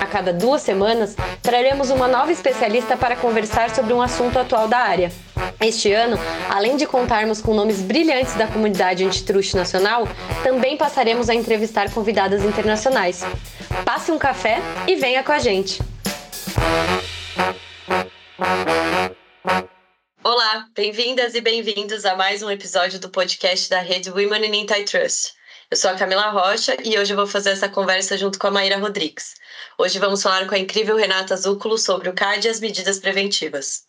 A cada duas semanas, traremos uma nova especialista para conversar sobre um assunto atual da área. Este ano, além de contarmos com nomes brilhantes da comunidade antitruste nacional, também passaremos a entrevistar convidadas internacionais. Passe um café e venha com a gente! Olá, bem-vindas e bem-vindos a mais um episódio do podcast da rede Women in Antitrust. Eu sou a Camila Rocha e hoje eu vou fazer essa conversa junto com a Maíra Rodrigues. Hoje vamos falar com a incrível Renata Zúculo sobre o CAD e as medidas preventivas.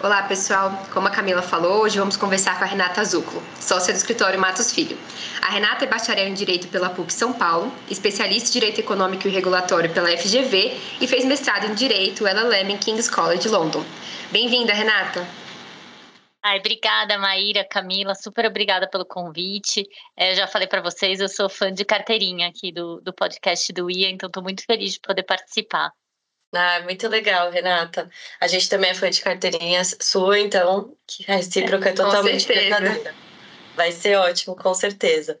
Olá, pessoal. Como a Camila falou, hoje vamos conversar com a Renata Zúculo, sócia do escritório Matos Filho. A Renata é bacharel em Direito pela PUC São Paulo, especialista em Direito Econômico e Regulatório pela FGV e fez mestrado em Direito LLM em King's College London. Bem-vinda, Renata. Ai, obrigada, Maíra, Camila, super obrigada pelo convite. É, já falei para vocês, eu sou fã de carteirinha aqui do, do podcast do IA, então estou muito feliz de poder participar. Ah, muito legal, Renata. A gente também é fã de carteirinhas sua, então que a recíproca é, é totalmente verdadeira. Vai ser ótimo, com certeza.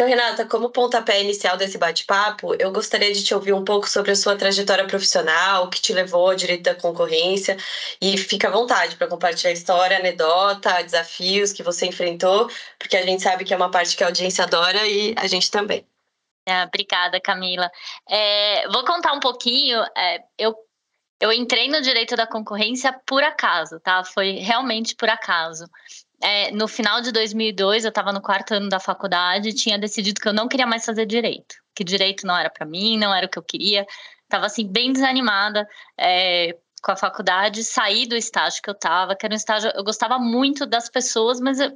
Então, Renata, como pontapé inicial desse bate-papo, eu gostaria de te ouvir um pouco sobre a sua trajetória profissional, o que te levou ao direito da concorrência, e fica à vontade para compartilhar história, anedota, desafios que você enfrentou, porque a gente sabe que é uma parte que a audiência adora e a gente também. É, obrigada, Camila. É, vou contar um pouquinho. É, eu, eu entrei no direito da concorrência por acaso, tá? Foi realmente por acaso é, no final de 2002, eu estava no quarto ano da faculdade tinha decidido que eu não queria mais fazer direito, que direito não era para mim, não era o que eu queria. Estava assim bem desanimada é, com a faculdade, saí do estágio que eu estava, que era um estágio. Eu gostava muito das pessoas, mas eu,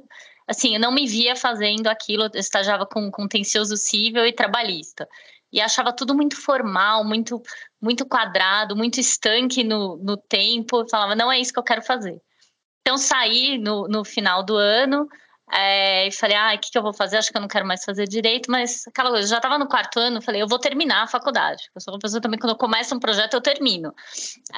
assim, eu não me via fazendo aquilo. Eu estagiava com contencioso civil e trabalhista e achava tudo muito formal, muito muito quadrado, muito estanque no, no tempo. Eu falava, não é isso que eu quero fazer. Então, saí no, no final do ano é, e falei, ah, o que, que eu vou fazer? Acho que eu não quero mais fazer direito, mas aquela coisa, já estava no quarto ano, falei, eu vou terminar a faculdade. Eu sou uma pessoa também, quando eu começo um projeto, eu termino.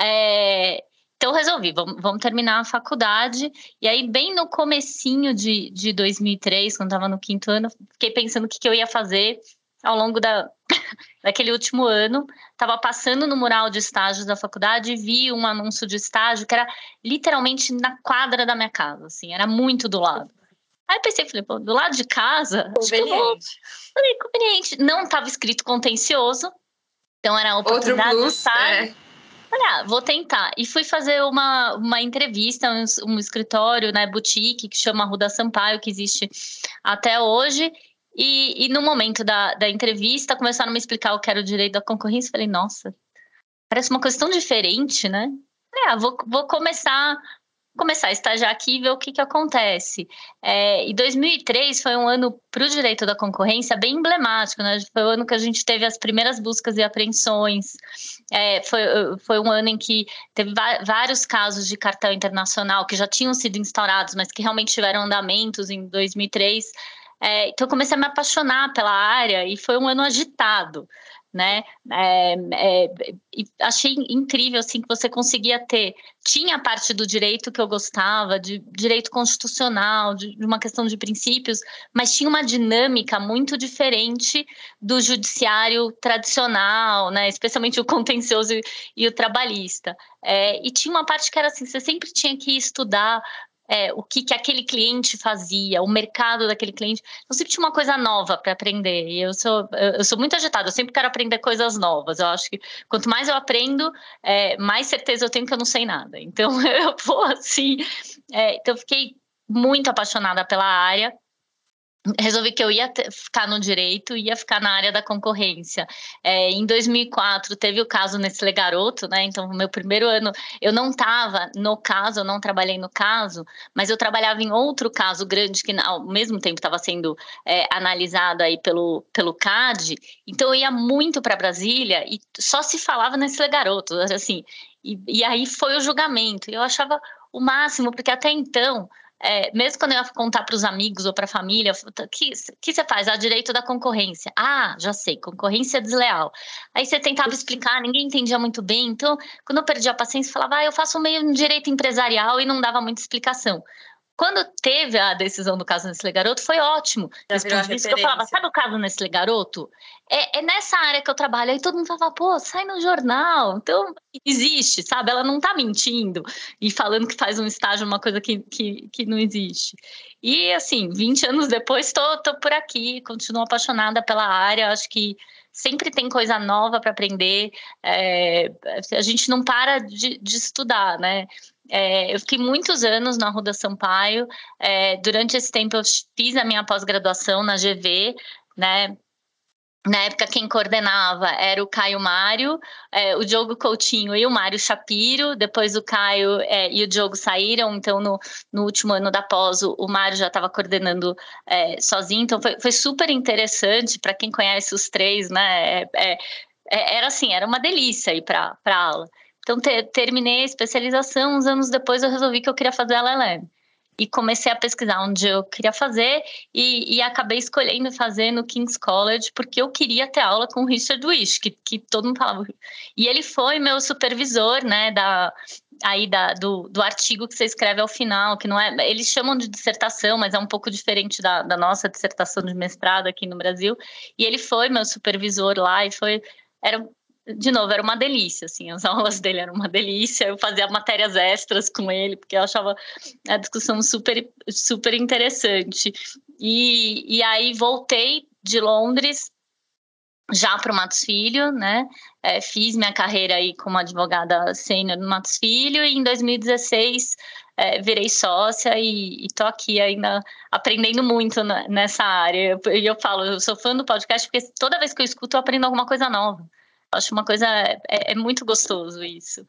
É, então, resolvi, vamos, vamos, terminar a faculdade. E aí, bem no comecinho de, de 2003, quando estava no quinto ano, fiquei pensando o que, que eu ia fazer ao longo da, daquele último ano, estava passando no mural de estágios da faculdade e vi um anúncio de estágio que era literalmente na quadra da minha casa, assim, era muito do lado. Aí pensei, falei, pô, do lado de casa, conveniente. Falei, conveniente. Não estava escrito contencioso, então era a oportunidade Outro plus, de estar. É. Falei, ah, vou tentar. E fui fazer uma, uma entrevista, um, um escritório, né, boutique, que chama Ruda Sampaio, que existe até hoje. E, e no momento da, da entrevista, começaram a me explicar o que era o direito da concorrência. Falei, nossa, parece uma questão diferente, né? Ah, vou, vou começar começar a estagiar aqui e ver o que, que acontece. É, e 2003 foi um ano para o direito da concorrência bem emblemático, né? Foi o ano que a gente teve as primeiras buscas e apreensões. É, foi, foi um ano em que teve vários casos de cartel internacional que já tinham sido instaurados, mas que realmente tiveram andamentos em 2003. É, então, eu comecei a me apaixonar pela área e foi um ano agitado, né? É, é, achei incrível assim que você conseguia ter. Tinha parte do direito que eu gostava, de direito constitucional, de, de uma questão de princípios, mas tinha uma dinâmica muito diferente do judiciário tradicional, né? Especialmente o contencioso e, e o trabalhista. É, e tinha uma parte que era assim, você sempre tinha que estudar é, o que, que aquele cliente fazia, o mercado daquele cliente. Eu sempre tinha uma coisa nova para aprender. E eu sou, eu sou muito agitada, eu sempre quero aprender coisas novas. Eu acho que quanto mais eu aprendo, é, mais certeza eu tenho que eu não sei nada. Então eu vou assim. É, então eu fiquei muito apaixonada pela área resolvi que eu ia ter, ficar no direito ia ficar na área da concorrência. É, em 2004 teve o caso Nestlé Garoto, né? Então, meu primeiro ano eu não estava no caso, eu não trabalhei no caso, mas eu trabalhava em outro caso grande que ao mesmo tempo estava sendo é, analisado aí pelo, pelo CAD. Então, eu ia muito para Brasília e só se falava Nestlé Garoto, assim. E, e aí foi o julgamento. Eu achava o máximo, porque até então é, mesmo quando eu ia contar para os amigos ou para a família, o que, que você faz? Ah, direito da concorrência. Ah, já sei, concorrência desleal. Aí você tentava explicar, ninguém entendia muito bem. Então, quando eu perdi a paciência, eu falava, ah, eu faço meio direito empresarial e não dava muita explicação. Quando teve a decisão do caso Nestlé Garoto, foi ótimo. Depois disso, eu falava, sabe o caso Nestlé Garoto? É, é, nessa área que eu trabalho. Aí todo mundo falava, pô, sai no jornal. Então, existe, sabe? Ela não tá mentindo e falando que faz um estágio, uma coisa que, que, que não existe. E, assim, 20 anos depois, tô, tô por aqui, continuo apaixonada pela área. Acho que sempre tem coisa nova para aprender. É, a gente não para de, de estudar, né? É, eu fiquei muitos anos na Ruda Sampaio. É, durante esse tempo, eu fiz a minha pós-graduação na GV, né? Na época, quem coordenava era o Caio Mário, é, o Diogo Coutinho e o Mário Shapiro. Depois, o Caio é, e o Diogo saíram. Então, no, no último ano da pós, o, o Mário já estava coordenando é, sozinho. Então, foi, foi super interessante para quem conhece os três, né? É, é, é, era assim, era uma delícia ir para a aula. Então, te, terminei a especialização, uns anos depois eu resolvi que eu queria fazer LLM. E comecei a pesquisar onde eu queria fazer e, e, acabei escolhendo fazer no King's College porque eu queria ter aula com o Richard Wish, que, que todo mundo falava. E ele foi meu supervisor, né, da, aí da, do, do artigo que você escreve ao final, que não é. Eles chamam de dissertação, mas é um pouco diferente da, da nossa dissertação de mestrado aqui no Brasil. E ele foi meu supervisor lá e foi. Era de novo, era uma delícia, assim, as aulas dele eram uma delícia, eu fazia matérias extras com ele, porque eu achava a discussão super, super interessante. E, e aí voltei de Londres já para o Matos Filho, né? É, fiz minha carreira aí como advogada sênior no Matos Filho e em 2016 é, virei sócia e, estou aqui ainda aprendendo muito na, nessa área. E eu, eu falo, eu sou fã do podcast porque toda vez que eu escuto eu aprendo alguma coisa nova. Acho uma coisa. É, é muito gostoso isso.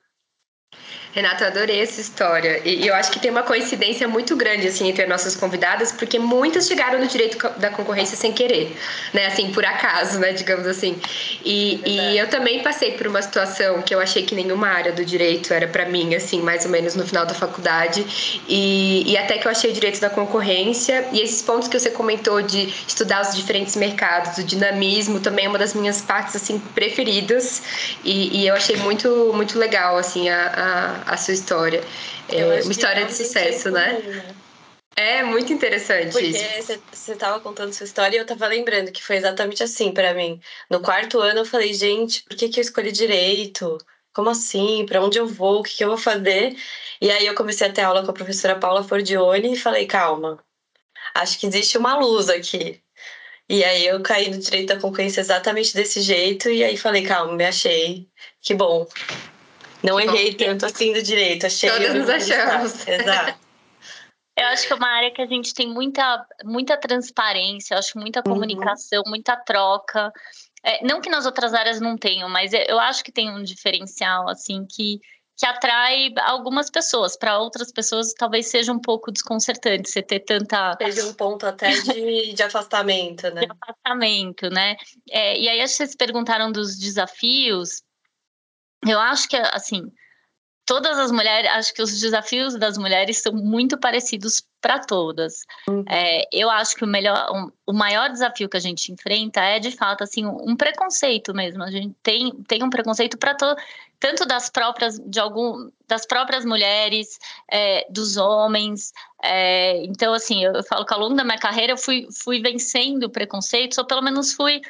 Renata, adorei essa história. E eu acho que tem uma coincidência muito grande assim entre as nossas convidadas, porque muitas chegaram no direito da concorrência sem querer, né? Assim, por acaso, né? Digamos assim. E, é e eu também passei por uma situação que eu achei que nenhuma área do direito era para mim, assim, mais ou menos no final da faculdade. E, e até que eu achei o direito da concorrência. E esses pontos que você comentou de estudar os diferentes mercados, o dinamismo, também é uma das minhas partes assim preferidas. E, e eu achei muito, muito legal, assim, a, a a, sua história. É uma história de sucesso, né? Comum, né? É muito interessante Porque isso. você estava contando sua história e eu estava lembrando que foi exatamente assim para mim. No quarto ano eu falei, gente, por que, que eu escolhi direito? Como assim? Para onde eu vou? O que, que eu vou fazer? E aí eu comecei a ter aula com a professora Paula Fordione e falei, calma, acho que existe uma luz aqui. E aí eu caí no direito da concorrência exatamente desse jeito e aí falei, calma, me achei. Que bom. Não errei Bom, tanto assim do direito, achei. Todas nos achamos. Exato. Eu acho que é uma área que a gente tem muita, muita transparência, eu acho muita uhum. comunicação, uhum. muita troca. É, não que nas outras áreas não tenham, mas eu acho que tem um diferencial, assim, que, que atrai algumas pessoas. Para outras pessoas, talvez seja um pouco desconcertante você ter tanta. Seja um ponto até de, de afastamento, né? De afastamento, né? É, e aí, acho que vocês perguntaram dos desafios eu acho que, assim, todas as mulheres, acho que os desafios das mulheres são muito parecidos para todas. Uhum. É, eu acho que o melhor, um, o maior desafio que a gente enfrenta é de fato assim um preconceito mesmo. A gente tem, tem um preconceito para tanto das próprias de algum das próprias mulheres, é, dos homens. É, então assim, eu, eu, falo que ao longo da minha carreira eu fui fui vencendo preconceitos ou pelo menos fui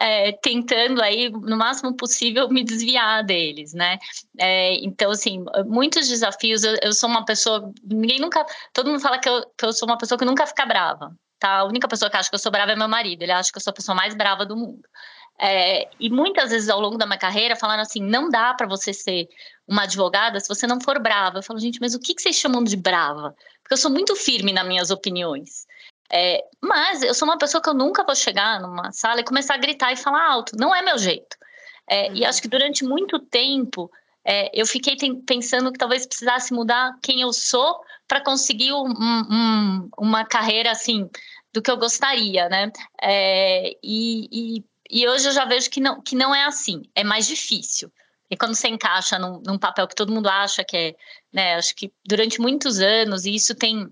é, tentando aí, no máximo possível, me desviar deles, né? É, então, assim, muitos desafios. Eu, eu, sou uma pessoa. Ninguém nunca. Todo mundo fala que eu, que eu sou uma pessoa que nunca fica brava. Tá? A única pessoa que acha que eu sou brava é meu marido. Ele acha que eu sou a pessoa mais brava do mundo. É, e muitas vezes ao longo da minha carreira falaram assim: não dá para você ser uma advogada se você não for brava. Eu falo, gente, mas o que, que vocês chamam de brava? Porque eu sou muito firme nas minhas opiniões. É, mas eu sou uma pessoa que eu nunca vou chegar numa sala e começar a gritar e falar alto. Não é meu jeito. É, uhum. E acho que durante muito tempo é, eu fiquei pensando que talvez precisasse mudar quem eu sou para conseguir um, um, uma carreira assim do que eu gostaria, né? É, e, e, e, hoje eu já vejo que não, que não é assim. É mais difícil. E quando você encaixa num, num papel que todo mundo acha que é, né? Acho que durante muitos anos e isso tem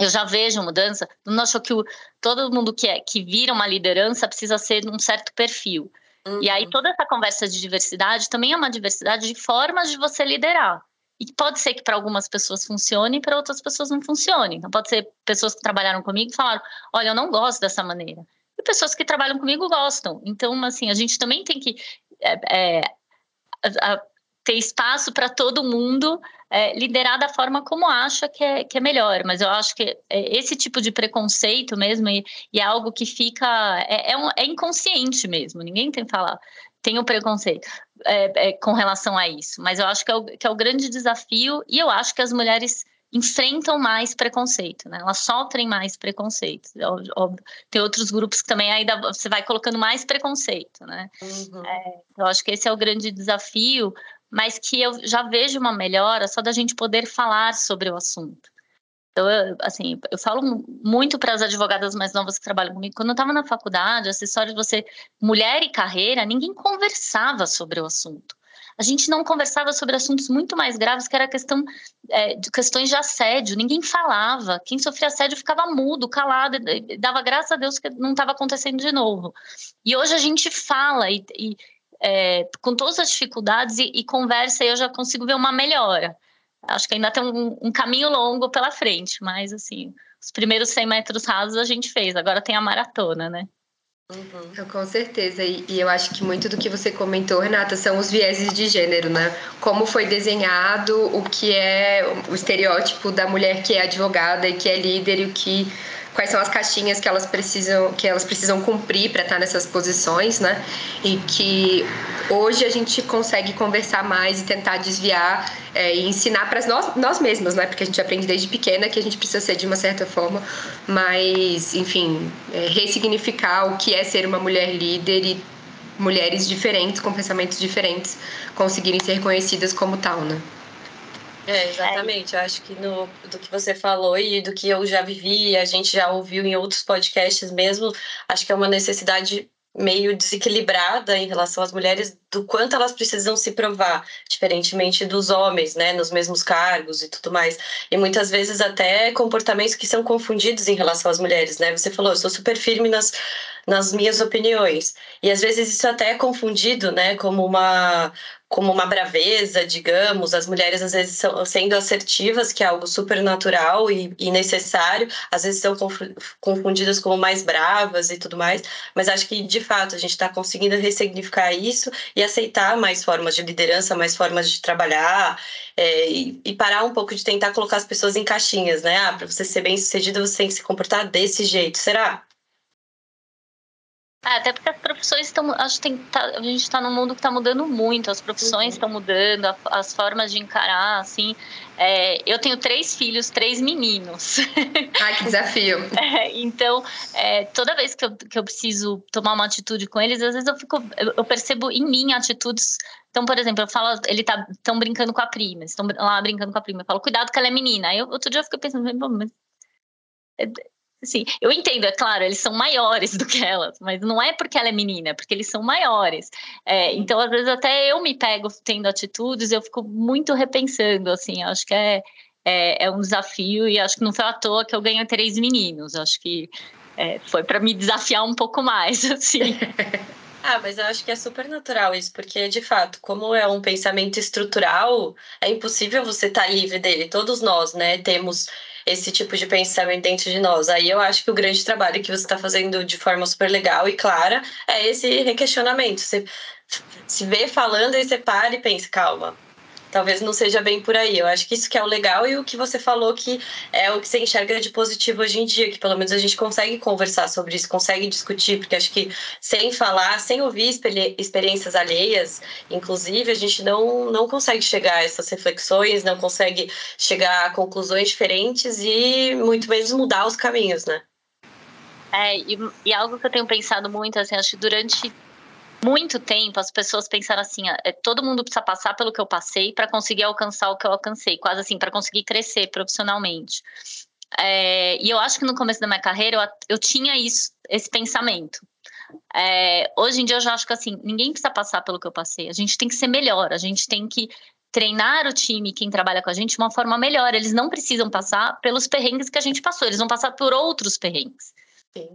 eu já vejo mudança. Não acho que o, todo mundo que, é, que vira uma liderança precisa ser um certo perfil. Uhum. E aí uhum. toda essa conversa de diversidade também é uma diversidade de formas de você liderar. E pode ser que para algumas pessoas funcione e para outras pessoas não funcione. Então pode ser pessoas que trabalharam comigo e falaram: "Olha, eu não gosto dessa maneira". E pessoas que trabalham comigo gostam. Então assim, a gente também tem que é, é, a, ter espaço para todo mundo é, liderar da forma como acha que é, que é melhor. Mas eu acho que é, esse tipo de preconceito mesmo e, e é algo que fica é, é, um, é, inconsciente mesmo. Ninguém tem que falar tem o preconceito é, com relação a isso. Mas eu acho que é, o, que é o grande desafio e eu acho que as mulheres enfrentam mais preconceito, né? Elas sofrem mais preconceito. Tem outros grupos que também ainda você vai colocando mais preconceito, né? Uhum. É, eu acho que esse é o grande desafio, mas que eu já vejo uma melhora só da gente poder falar sobre o assunto. Então, eu, assim, eu falo muito para as advogadas mais novas que trabalham comigo. Quando eu estava na faculdade, essa de você, mulher e carreira, ninguém conversava sobre o assunto. A gente não conversava sobre assuntos muito mais graves, que era questão é, de questões de assédio. Ninguém falava. Quem sofria assédio ficava mudo, calado, dava graças a Deus que não estava acontecendo de novo. E hoje a gente fala e, e é, com todas as dificuldades e, e, conversa, eu já consigo ver uma melhora. Acho que ainda tem um, um, caminho longo pela frente, mas assim, os primeiros 100 metros rasos a gente fez, agora tem a maratona, né? Uhum. Com certeza, e, e, eu acho que muito do que você comentou, Renata, são os vieses de gênero, né? Como foi desenhado o que é o estereótipo da mulher que é advogada e que é líder e o que quais são as caixinhas que elas precisam que elas precisam cumprir para estar nessas posições, né? E que hoje a gente consegue conversar mais e tentar desviar é, e ensinar para nós, nós mesmas, né? Porque a gente aprende desde pequena que a gente precisa ser de uma certa forma, mas enfim, é, ressignificar o que é ser uma mulher líder e mulheres diferentes com pensamentos diferentes conseguirem ser reconhecidas como tal, né? É, exatamente. Eu acho que no, do que você falou e do que eu já vivi, a gente já ouviu em outros podcasts mesmo, acho que é uma necessidade meio desequilibrada em relação às mulheres do quanto elas precisam se provar, diferentemente dos homens, né, nos mesmos cargos e tudo mais. E muitas vezes até comportamentos que são confundidos em relação às mulheres, né? Você falou, eu sou super firme nas, nas minhas opiniões. E às vezes isso até é confundido, né, como uma como uma braveza, digamos, as mulheres às vezes são, sendo assertivas, que é algo super natural e, e necessário, às vezes são confundidas como mais bravas e tudo mais, mas acho que de fato a gente está conseguindo ressignificar isso e aceitar mais formas de liderança, mais formas de trabalhar é, e, e, parar um pouco de tentar colocar as pessoas em caixinhas, né? Ah, para você ser bem sucedida você tem que se comportar desse jeito, será? É, até porque as profissões estão. Acho que tá, a gente está num mundo que está mudando muito, as profissões estão uhum. mudando, a, as formas de encarar, assim. É, eu tenho três filhos, três meninos. Ai, que desafio. É, então, é, toda vez que eu, que eu preciso tomar uma atitude com eles, às vezes eu fico. Eu, eu percebo em mim atitudes. Então, por exemplo, eu falo, ele tá tão brincando com a prima, estão lá brincando com a prima. Eu falo, cuidado que ela é menina. Aí eu, outro dia eu fiquei pensando, mas é, Assim, eu entendo, é claro, eles são maiores do que elas, mas não é porque ela é menina, é porque eles são maiores. É, então, às vezes, até eu me pego tendo atitudes, eu fico muito repensando, assim, acho que é, é, é um desafio e acho que não foi à toa que eu ganhei três meninos, acho que é, foi para me desafiar um pouco mais, assim. Ah, mas eu acho que é super natural isso, porque de fato, como é um pensamento estrutural, é impossível você estar tá livre dele. Todos nós, né, temos esse tipo de pensamento dentro de nós. Aí eu acho que o grande trabalho que você está fazendo de forma super legal e clara é esse requestionamento. Você se vê falando e você para e pensa, calma, talvez não seja bem por aí. Eu acho que isso que é o legal e o que você falou que é o que você enxerga de positivo hoje em dia, que pelo menos a gente consegue conversar sobre isso, consegue discutir, porque acho que sem falar, sem ouvir experiências alheias, inclusive, a gente não, não consegue chegar a essas reflexões, não consegue chegar a conclusões diferentes e muito menos mudar os caminhos, né? É, e, e algo que eu tenho pensado muito, assim, acho que durante muito tempo as pessoas pensaram assim: é, todo mundo precisa passar pelo que eu passei para conseguir alcançar o que eu alcancei, quase assim, para conseguir crescer profissionalmente. É, e eu acho que no começo da minha carreira eu, eu tinha isso, esse pensamento. É, hoje em dia eu já acho que assim, ninguém precisa passar pelo que eu passei, a gente tem que ser melhor, a gente tem que treinar o time, quem trabalha com a gente, de uma forma melhor. Eles não precisam passar pelos perrengues que a gente passou, eles vão passar por outros perrengues.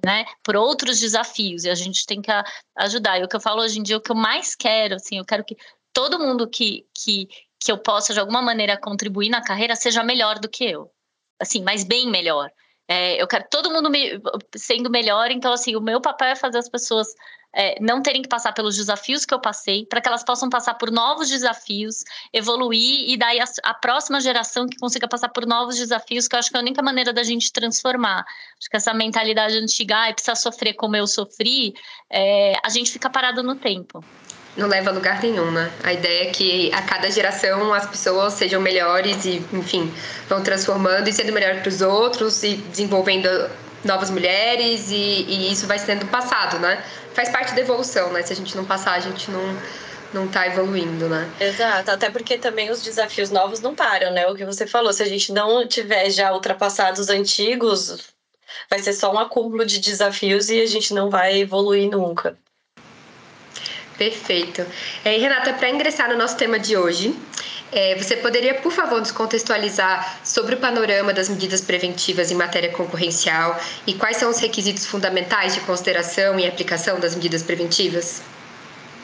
Né, por outros desafios e a gente tem que ajudar. E o que eu falo hoje em dia, o que eu mais quero, assim, eu quero que todo mundo que, que, que eu possa de alguma maneira contribuir na carreira seja melhor do que eu, assim, mas bem melhor. É, eu quero todo mundo me, sendo melhor, então assim, o meu papel é fazer as pessoas é, não terem que passar pelos desafios que eu passei, para que elas possam passar por novos desafios, evoluir e daí a, a, próxima geração que consiga passar por novos desafios, que eu acho que é a única maneira da gente transformar. Acho que essa mentalidade antiga, ah, precisa sofrer como eu sofri, é, a gente fica parado no tempo não leva a lugar nenhum, né? A ideia é que a cada geração as pessoas sejam melhores e, enfim, vão transformando e sendo melhor para os outros e desenvolvendo novas mulheres e, e, isso vai sendo passado, né? Faz parte da evolução, né? Se a gente não passar, a gente não não está evoluindo, né? Exato, até porque também os desafios novos não param, né? O que você falou, se a gente não tiver já ultrapassado os antigos, vai ser só um acúmulo de desafios e a gente não vai evoluir nunca. Perfeito. É, Renata, para ingressar no nosso tema de hoje, é, você poderia, por favor, nos contextualizar sobre o panorama das medidas preventivas em matéria concorrencial e quais são os requisitos fundamentais de consideração e aplicação das medidas preventivas?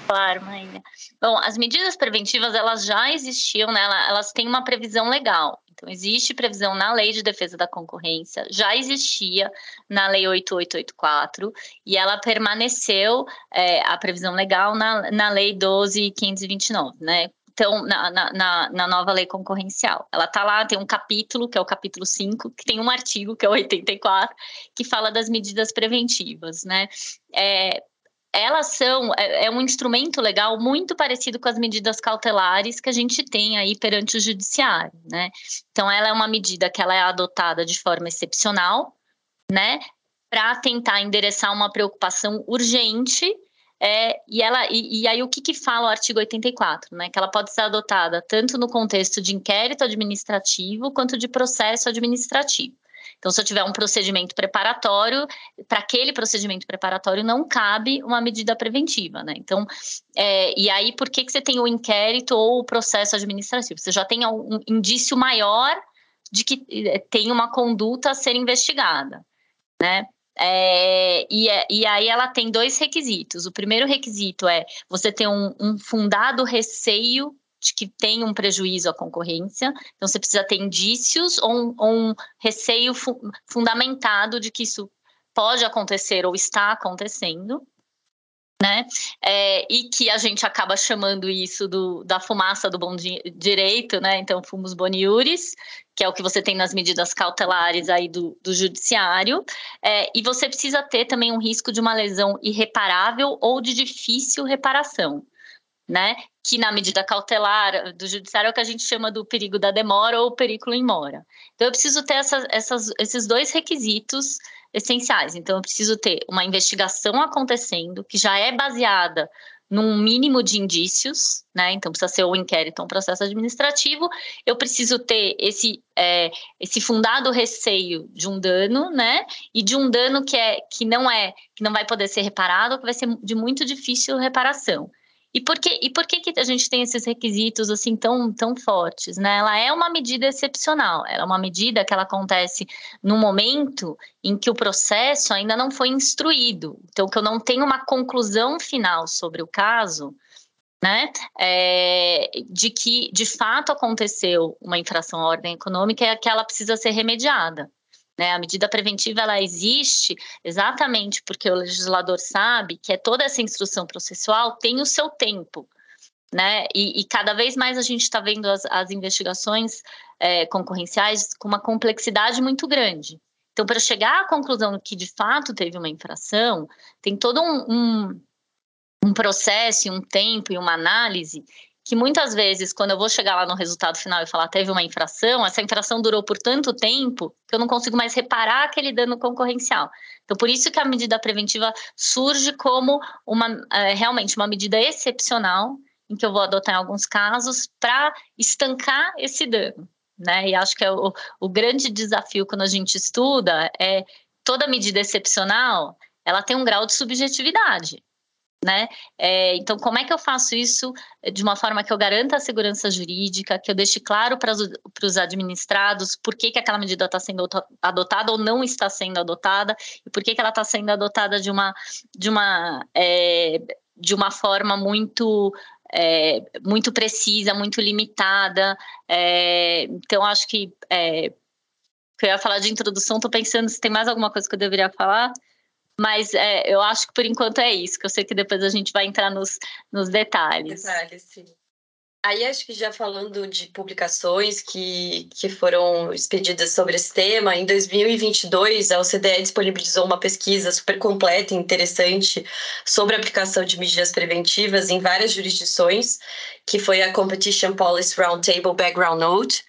Claro, Maíra. Bom, as medidas preventivas elas já existiam, né? elas têm uma previsão legal. Então, existe previsão na Lei de Defesa da Concorrência, já existia na Lei 8884, e ela permaneceu, é, a previsão legal, na, na Lei 12529, né? Então, na, na, na, nova lei concorrencial. Ela está lá, tem um capítulo, que é o capítulo 5, que tem um artigo, que é o 84, que fala das medidas preventivas, né? É, elas são é, é, um instrumento legal muito parecido com as medidas cautelares que a gente tem aí perante o judiciário, né? Então ela é uma medida que ela é adotada de forma excepcional, né? Para tentar endereçar uma preocupação urgente é, e, ela, e, e, aí o que, que fala o artigo 84, né? Que ela pode ser adotada tanto no contexto de inquérito administrativo quanto de processo administrativo. Então, se eu tiver um procedimento preparatório, para aquele procedimento preparatório não cabe uma medida preventiva, né? Então, é, e aí por que, que você tem o inquérito ou o processo administrativo? Você já tem um indício maior de que é, tem uma conduta a ser investigada, né? É, e, é, e, aí ela tem dois requisitos. O primeiro requisito é você ter um, um fundado receio de que tem um prejuízo à concorrência. Então, você precisa ter indícios ou um, ou um receio fu fundamentado de que isso pode acontecer ou está acontecendo. Né? É, e que a gente acaba chamando isso do, da fumaça do bom di direito, né? Então, fumos boniuris, que é o que você tem nas medidas cautelares aí do, do judiciário, é, e você precisa ter também um risco de uma lesão irreparável ou de difícil reparação né? Que na medida cautelar do judiciário é o que a gente chama do perigo da demora ou perigo em mora. Então eu preciso ter essas, esses dois requisitos essenciais. Então eu preciso ter uma investigação acontecendo que já é baseada num mínimo de indícios, né? Então precisa ser um inquérito, um processo administrativo. Eu preciso ter esse é, esse fundado receio de um dano, né? E de um dano que é que não é que não vai poder ser reparado, que vai ser de muito difícil reparação. E por que, e por que, que a gente tem esses requisitos assim tão, tão fortes? Né? Ela é uma medida excepcional, ela é uma medida que ela acontece no momento em que o processo ainda não foi instruído. Então, que eu não tenho uma conclusão final sobre o caso, né, é, de que de fato aconteceu uma infração à ordem econômica e que ela precisa ser remediada. Né? A medida preventiva ela existe exatamente porque o legislador sabe que é toda essa instrução processual tem o seu tempo. Né? E, e cada vez mais a gente está vendo as, as investigações é, concorrenciais com uma complexidade muito grande. Então, para chegar à conclusão que de fato teve uma infração, tem todo um, um, um processo, um tempo e uma análise que muitas vezes, quando eu vou chegar lá no resultado final e falar teve uma infração, essa infração durou por tanto tempo que eu não consigo mais reparar aquele dano concorrencial. Então, por isso que a medida preventiva surge como uma é, realmente uma medida excepcional em que eu vou adotar em alguns casos para estancar esse dano. Né? E acho que é o, o grande desafio quando a gente estuda é toda medida excepcional ela tem um grau de subjetividade. Né? É, então, como é que eu faço isso de uma forma que eu garanta a segurança jurídica, que eu deixe claro para os administrados por que, que aquela medida está sendo adotada ou não está sendo adotada, e por que, que ela está sendo adotada de uma, de uma, é, de uma forma muito é, muito precisa, muito limitada. Então, acho que, que eu ia falar de introdução, estou pensando se tem mais alguma coisa que eu deveria falar. Mas é, eu acho que por enquanto é isso, que eu sei que depois a gente vai entrar nos, nos detalhes. Detalhes, sim. Aí acho que já falando de publicações que, que foram expedidas sobre esse tema, em 2022 a OCDE disponibilizou uma pesquisa super completa e interessante sobre a aplicação de medidas preventivas em várias jurisdições, que foi a Competition Policy Roundtable Background Note,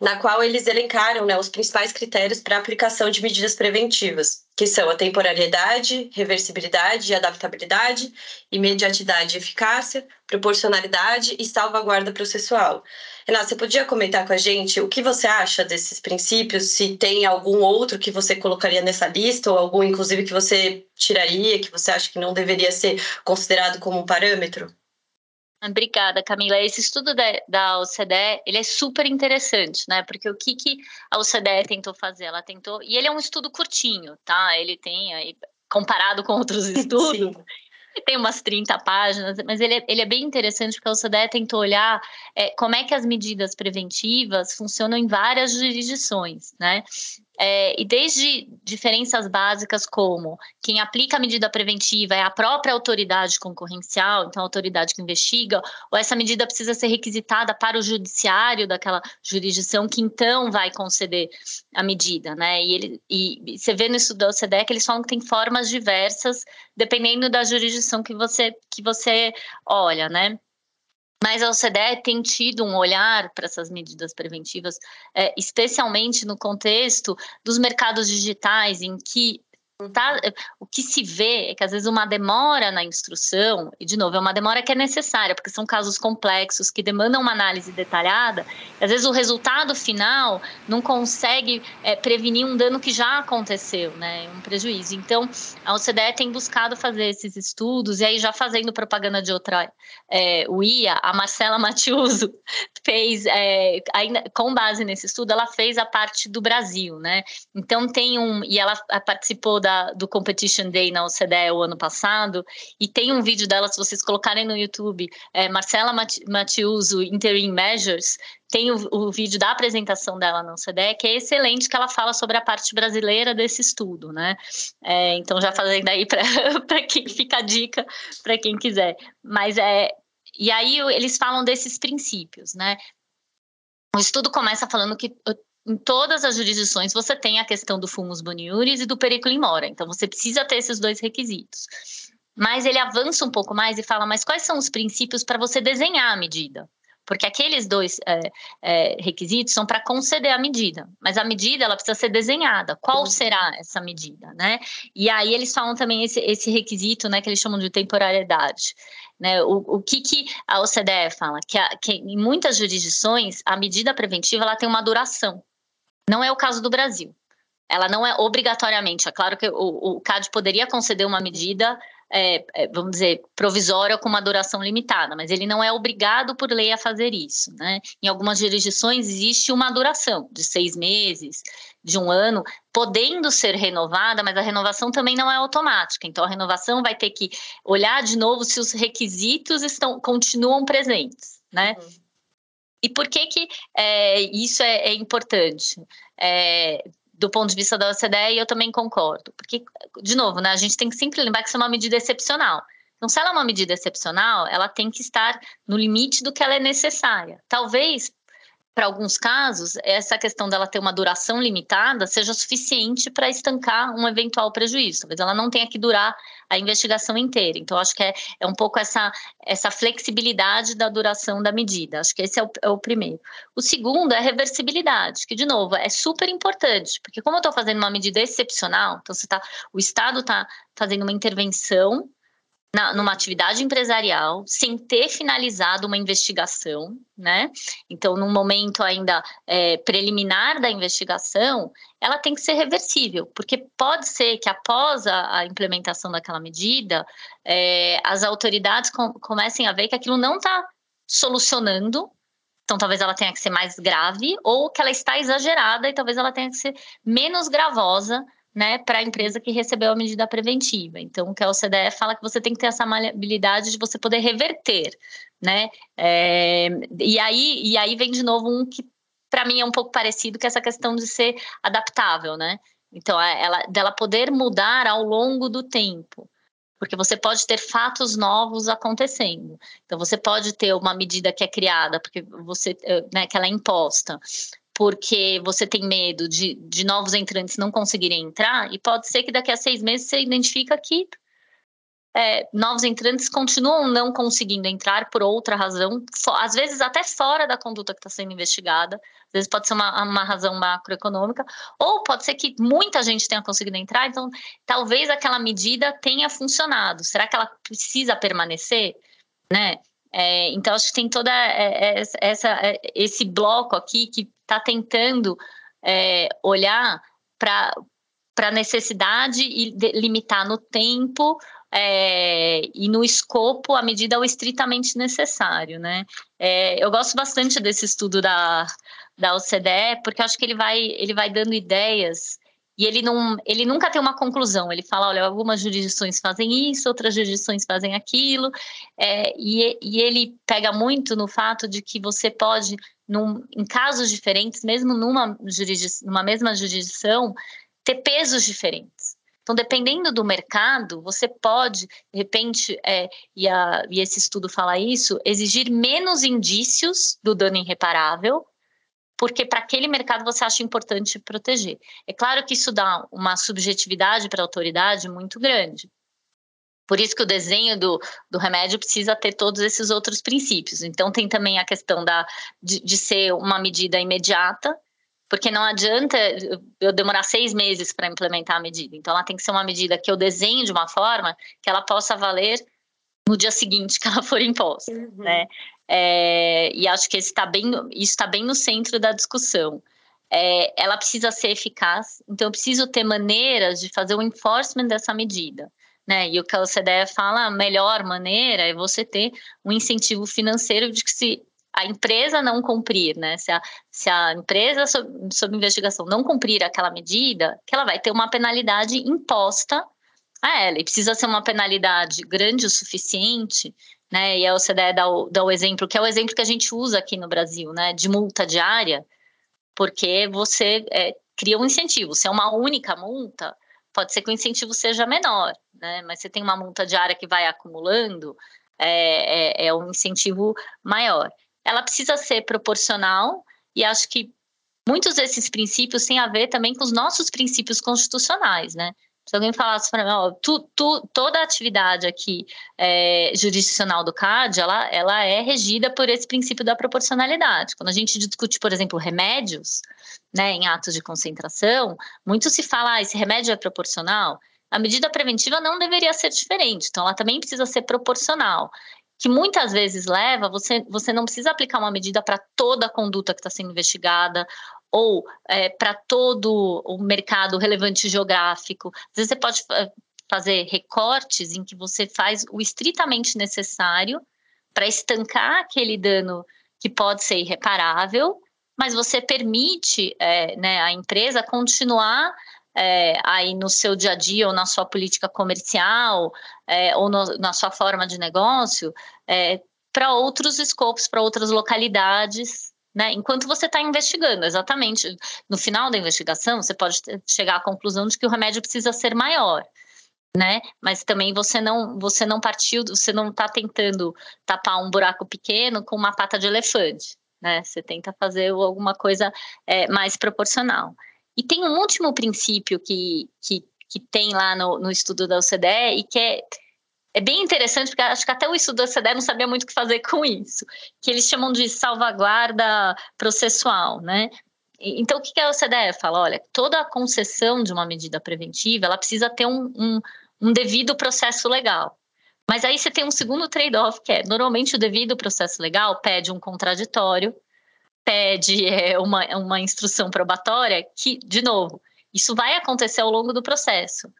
na qual eles elencaram né, os principais critérios para aplicação de medidas preventivas, que são a temporalidade, reversibilidade, adaptabilidade, imediatidade e eficácia, proporcionalidade e salvaguarda processual. Renata, você podia comentar com a gente o que você acha desses princípios, se tem algum outro que você colocaria nessa lista, ou algum, inclusive, que você tiraria, que você acha que não deveria ser considerado como um parâmetro? Obrigada, Camila. Esse estudo da, da OCDE, ele é super interessante, né? Porque o que, que a OCDE tentou fazer? Ela tentou... E ele é um estudo curtinho, tá? Ele tem, aí, comparado com outros estudos, tem umas 30 páginas, mas ele é, ele é bem interessante porque a OCDE tentou olhar é, como é que as medidas preventivas funcionam em várias jurisdições, né? É, e desde diferenças básicas como quem aplica a medida preventiva é a própria autoridade concorrencial, então a autoridade que investiga, ou essa medida precisa ser requisitada para o judiciário daquela jurisdição que então vai conceder a medida, né? E, ele, e você vê no estudo da OCDE que eles falam que tem formas diversas dependendo da jurisdição que você, que você olha, né? Mas a OCDE tem tido um olhar para essas medidas preventivas, é, especialmente no contexto dos mercados digitais, em que Tá, o que se vê é que às vezes uma demora na instrução, e de novo, é uma demora que é necessária, porque são casos complexos que demandam uma análise detalhada, às vezes o resultado final não consegue é, prevenir um dano que já aconteceu, né, um prejuízo. Então, a OCDE tem buscado fazer esses estudos, e aí já fazendo propaganda de outra é, UIA, a Marcela Matiuso fez, é, ainda, com base nesse estudo, ela fez a parte do Brasil, né, então tem um, e ela participou da, do Competition Day na OCDE o ano passado, e tem um vídeo dela, se vocês colocarem no YouTube, é, Marcela Matiuso Interim Measures, tem o, o, vídeo da apresentação dela na OCDE, que é excelente, que ela fala sobre a parte brasileira desse estudo, né? É, então, já fazendo aí para quem fica a dica, para quem quiser. Mas é. E aí eles falam desses princípios, né? O estudo começa falando que em todas as jurisdições você tem a questão do fumus boniuris e do periculum mora. Então você precisa ter esses dois requisitos. Mas ele avança um pouco mais e fala: mas quais são os princípios para você desenhar a medida? Porque aqueles dois é, é, requisitos são para conceder a medida, mas a medida ela precisa ser desenhada. Qual será essa medida, né? E aí eles falam também esse, esse requisito, né, que eles chamam de temporalidade. Né, o, o que, que a OCDE fala? Que, a, que em muitas jurisdições a medida preventiva ela tem uma duração. Não é o caso do Brasil. Ela não é obrigatoriamente. É claro que o, o CAD poderia conceder uma medida, é, é, vamos dizer, provisória com uma duração limitada, mas ele não é obrigado por lei a fazer isso. Né? Em algumas jurisdições existe uma duração de seis meses, de um ano, podendo ser renovada, mas a renovação também não é automática. Então, a renovação vai ter que olhar de novo se os requisitos estão continuam presentes. Né? Uhum. E por que, que é, isso é, é importante? É, do ponto de vista da OCDE, eu também concordo. Porque, de novo, né, a gente tem que sempre lembrar que isso é uma medida excepcional. Então, se ela é uma medida excepcional, ela tem que estar no limite do que ela é necessária. Talvez para alguns casos, essa questão dela ter uma duração limitada seja suficiente para estancar um eventual prejuízo. Talvez ela não tenha que durar a investigação inteira. Então, acho que é, é um pouco essa, essa flexibilidade da duração da medida. Acho que esse é o, é o primeiro. O segundo é a reversibilidade, que, de novo, é super importante, porque como eu estou fazendo uma medida excepcional, então você tá, o Estado está fazendo uma intervenção na, numa atividade empresarial sem ter finalizado uma investigação, né? Então, num momento ainda é, preliminar da investigação, ela tem que ser reversível, porque pode ser que após a, a implementação daquela medida, é, as autoridades com, comecem a ver que aquilo não está solucionando então, talvez ela tenha que ser mais grave, ou que ela está exagerada e talvez ela tenha que ser menos gravosa né, para a empresa que recebeu a medida preventiva. Então, o que a OCDE fala que você tem que ter essa maleabilidade de você poder reverter, né? É, e, aí, e aí vem de novo um que para mim é um pouco parecido que é essa questão de ser adaptável, né? Então, é, ela, dela poder mudar ao longo do tempo porque você pode ter fatos novos acontecendo. Então, você pode ter uma medida que é criada, porque você, eh, né, que ela é imposta, porque você tem medo de, de novos entrantes não conseguirem entrar, e pode ser que daqui a seis meses você identifica que é, novos entrantes continuam não conseguindo entrar por outra razão, às vezes até fora da conduta que está sendo investigada, às vezes pode ser uma, uma razão macroeconômica, ou pode ser que muita gente tenha conseguido entrar, então talvez aquela medida tenha funcionado. Será que ela precisa permanecer? Né? É, então, acho que tem toda é, é, essa, é, esse bloco aqui que está tentando é, olhar para a necessidade e limitar no tempo é, e no escopo à medida o estritamente necessário, né? É, eu gosto bastante desse estudo da, da OCDE, porque acho que ele vai, ele vai dando ideias e ele, não, ele nunca tem uma conclusão. Ele fala, olha, algumas jurisdições fazem isso, outras jurisdições fazem aquilo, é, e, e ele pega muito no fato de que você pode, num, em casos diferentes, mesmo numa, numa mesma jurisdição, ter pesos diferentes. Então, dependendo do mercado, você pode, de repente, é, e, a, e esse estudo fala isso, exigir menos indícios do dano irreparável, porque para aquele mercado você acha importante proteger. É claro que isso dá uma subjetividade para a autoridade muito grande. Por isso que o desenho do, do remédio precisa ter todos esses outros princípios. Então, tem também a questão da, de, de ser uma medida imediata, porque não adianta eu demorar seis meses para implementar a medida. Então, ela tem que ser uma medida que eu desenho de uma forma que ela possa valer no dia seguinte que ela for imposta, uhum. né? É, e acho que está bem, isso está bem no centro da discussão. É, ela precisa ser eficaz, então eu preciso ter maneiras de fazer o enforcement dessa medida. Né? E o que a OCDE fala, a melhor maneira é você ter um incentivo financeiro de que se a empresa não cumprir, né? Se a, se a empresa sob, sob investigação não cumprir aquela medida, que ela vai ter uma penalidade imposta a ela. E precisa ser uma penalidade grande o suficiente, né? E a OCDE dá o, dá o exemplo, que é o exemplo que a gente usa aqui no Brasil, né? De multa diária, porque você é, cria um incentivo. Se é uma única multa, pode ser que o incentivo seja menor, né? Mas você tem uma multa diária que vai acumulando, é, é, é um incentivo maior ela precisa ser proporcional e acho que muitos desses princípios têm a ver também com os nossos princípios constitucionais, né? Se alguém falasse para mim, ó, tu, tu, toda a atividade aqui é, jurisdicional do CAD, ela, ela é regida por esse princípio da proporcionalidade. Quando a gente discute, por exemplo, remédios, né, em atos de concentração, muito se fala, ah, esse remédio é proporcional. A medida preventiva não deveria ser diferente, então ela também precisa ser proporcional que muitas vezes leva, você, você não precisa aplicar uma medida para toda a conduta que está sendo investigada ou é, para todo o mercado relevante geográfico. Às vezes você pode é, fazer recortes em que você faz o estritamente necessário para estancar aquele dano que pode ser irreparável, mas você permite é, né, a empresa continuar é, aí no seu dia a dia ou na sua política comercial é, ou no, na sua forma de negócio é, para outros escopos, para outras localidades, né? Enquanto você está investigando, exatamente. No final da investigação, você pode chegar à conclusão de que o remédio precisa ser maior. Né? Mas também você não você não partiu, você não está tentando tapar um buraco pequeno com uma pata de elefante, né? Você tenta fazer alguma coisa é, mais proporcional. E tem um último princípio que, que, que tem lá no, no estudo da OCDE e que é, é bem interessante, porque acho que até o estudo da OCDE não sabia muito o que fazer com isso, que eles chamam de salvaguarda processual, né? Então, o que a OCDE fala? Olha, toda a concessão de uma medida preventiva, ela precisa ter um, um, um devido processo legal. Mas aí você tem um segundo trade-off, que é normalmente o devido processo legal pede um contraditório, pede é, uma, uma instrução probatória, que, de novo, isso vai acontecer ao longo do processo.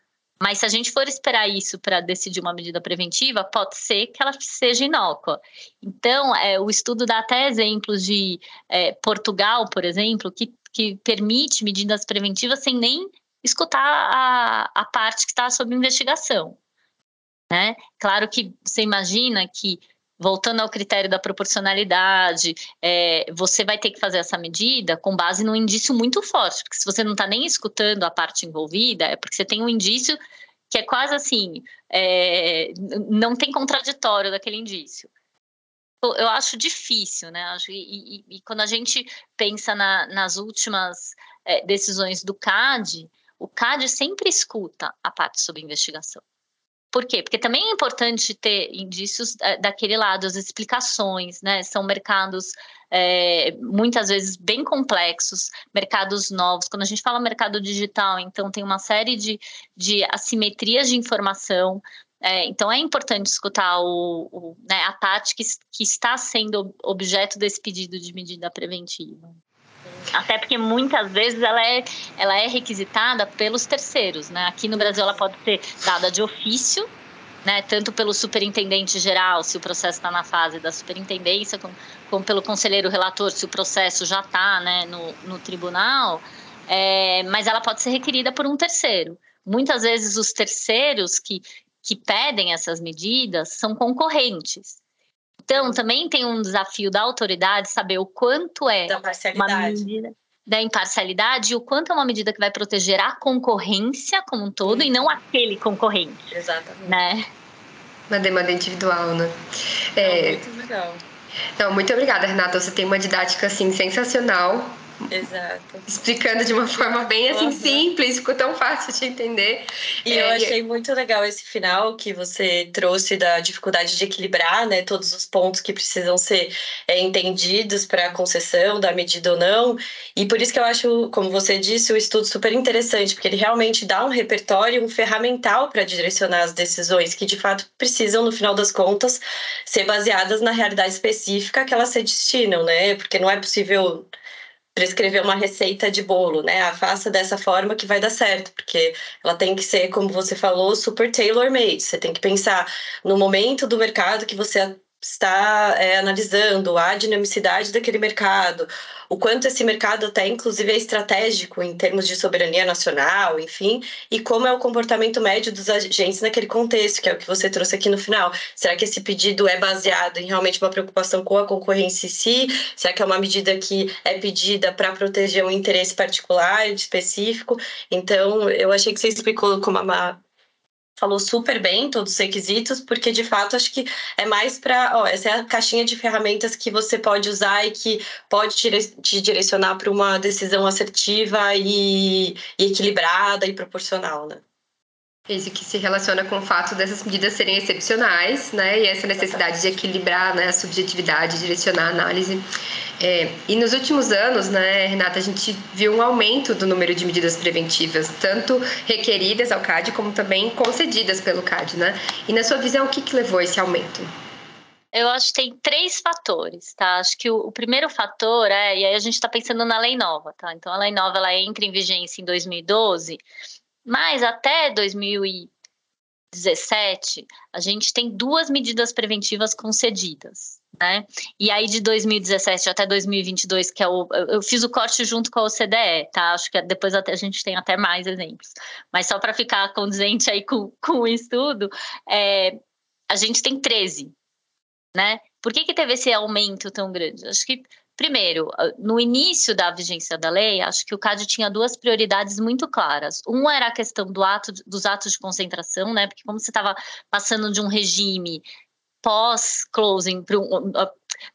Mas se a gente for esperar isso para decidir uma medida preventiva, pode ser que ela seja inócua. Então, é, o estudo dá até exemplos de é, Portugal, por exemplo, que, que permite medidas preventivas sem nem escutar a, a parte que está sob investigação. Né? Claro que você imagina que voltando ao critério da proporcionalidade, é, você vai ter que fazer essa medida com base num indício muito forte, porque se você não está nem escutando a parte envolvida, é porque você tem um indício que é quase assim, é, não tem contraditório daquele indício. Eu acho difícil, né? E, e, e quando a gente pensa na, nas últimas é, decisões do CAD, o CAD sempre escuta a parte sobre investigação. Por quê? Porque também é importante ter indícios daquele lado, as explicações, né? São mercados é, muitas vezes bem complexos, mercados novos. Quando a gente fala mercado digital, então tem uma série de, de assimetrias de informação. É, então é importante escutar o, o, né, a parte que, que está sendo objeto desse pedido de medida preventiva. Até porque muitas vezes ela é, ela é requisitada pelos terceiros, né? Aqui no Brasil ela pode ser dada de ofício, né? Tanto pelo superintendente geral, se o processo está na fase da superintendência, como, como, pelo conselheiro relator, se o processo já está né, no, no tribunal, é, mas ela pode ser requerida por um terceiro. Muitas vezes os terceiros que, que pedem essas medidas são concorrentes. Então, também tem um desafio da autoridade saber o quanto é uma medida da imparcialidade e o quanto é uma medida que vai proteger a concorrência como um todo e não aquele concorrente. Exatamente. Né? Uma demanda individual, né? É, muito legal. Então, muito obrigada, Renata. Você tem uma didática assim sensacional Exato. Explicando de uma forma bem assim uhum. simples, ficou tão fácil de entender. E é, eu achei muito legal esse final que você trouxe da dificuldade de equilibrar, né, todos os pontos que precisam ser é, entendidos para a concessão da medida ou não. E por isso que eu acho, como você disse, o estudo super interessante, porque ele realmente dá um repertório, um ferramental para direcionar as decisões que de fato precisam, no final das contas, ser baseadas na realidade específica que elas se destinam, né? Porque não é possível prescrever uma receita de bolo, né? Ah, faça dessa forma que vai dar certo, porque ela tem que ser, como você falou, super tailor-made. Você tem que pensar no momento do mercado que você está é, analisando a dinamicidade daquele mercado, o quanto esse mercado até inclusive é estratégico em termos de soberania nacional, enfim, e como é o comportamento médio dos agentes naquele contexto, que é o que você trouxe aqui no final. Será que esse pedido é baseado em realmente uma preocupação com a concorrência em si? Será que é uma medida que é pedida para proteger um interesse particular, específico? Então, eu achei que você explicou como uma falou super bem todos os requisitos, porque de fato acho que é mais para, essa é a caixinha de ferramentas que você pode usar e que pode te direcionar para uma decisão assertiva e, e, equilibrada e proporcional, né? Esse que se relaciona com o fato dessas medidas serem excepcionais, né? E essa necessidade de equilibrar né, a subjetividade, direcionar a análise. É, e nos últimos anos, né, Renata, a gente viu um aumento do número de medidas preventivas, tanto requeridas ao CAD como também concedidas pelo CAD, né? E na sua visão, o que, que levou a esse aumento? Eu acho que tem três fatores, tá? Acho que o, o primeiro fator é, e aí a gente está pensando na lei nova, tá? Então a lei nova ela entra em vigência em 2012 mas até 2017, a gente tem duas medidas preventivas concedidas. Né? E aí de 2017 até 2022, que é o eu fiz o corte junto com a OCDE, tá? Acho que depois até, a gente tem até mais exemplos. Mas só para ficar condizente aí com, com o estudo, é, a gente tem 13, né? Por que, que teve esse aumento tão grande? Acho que Primeiro, ah, no início da vigência da lei, acho que o CAD tinha duas prioridades muito claras. Uma era a questão do ato, dos atos de concentração, né? Porque como você estava passando de um regime pós-closing para um ah,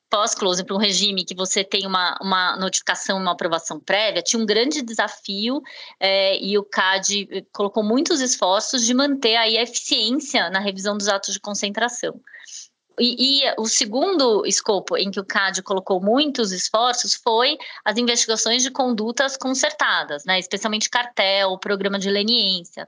pós-closing para um regime que você tem uma, uma notificação uma aprovação prévia, tinha um grande desafio é, e o CAD eh, colocou muitos esforços de manter aí a eficiência na revisão dos atos de concentração. E, e, o segundo escopo em que o CAD colocou muitos esforços foi as investigações de condutas consertadas, né, especialmente cartel, programa de leniência.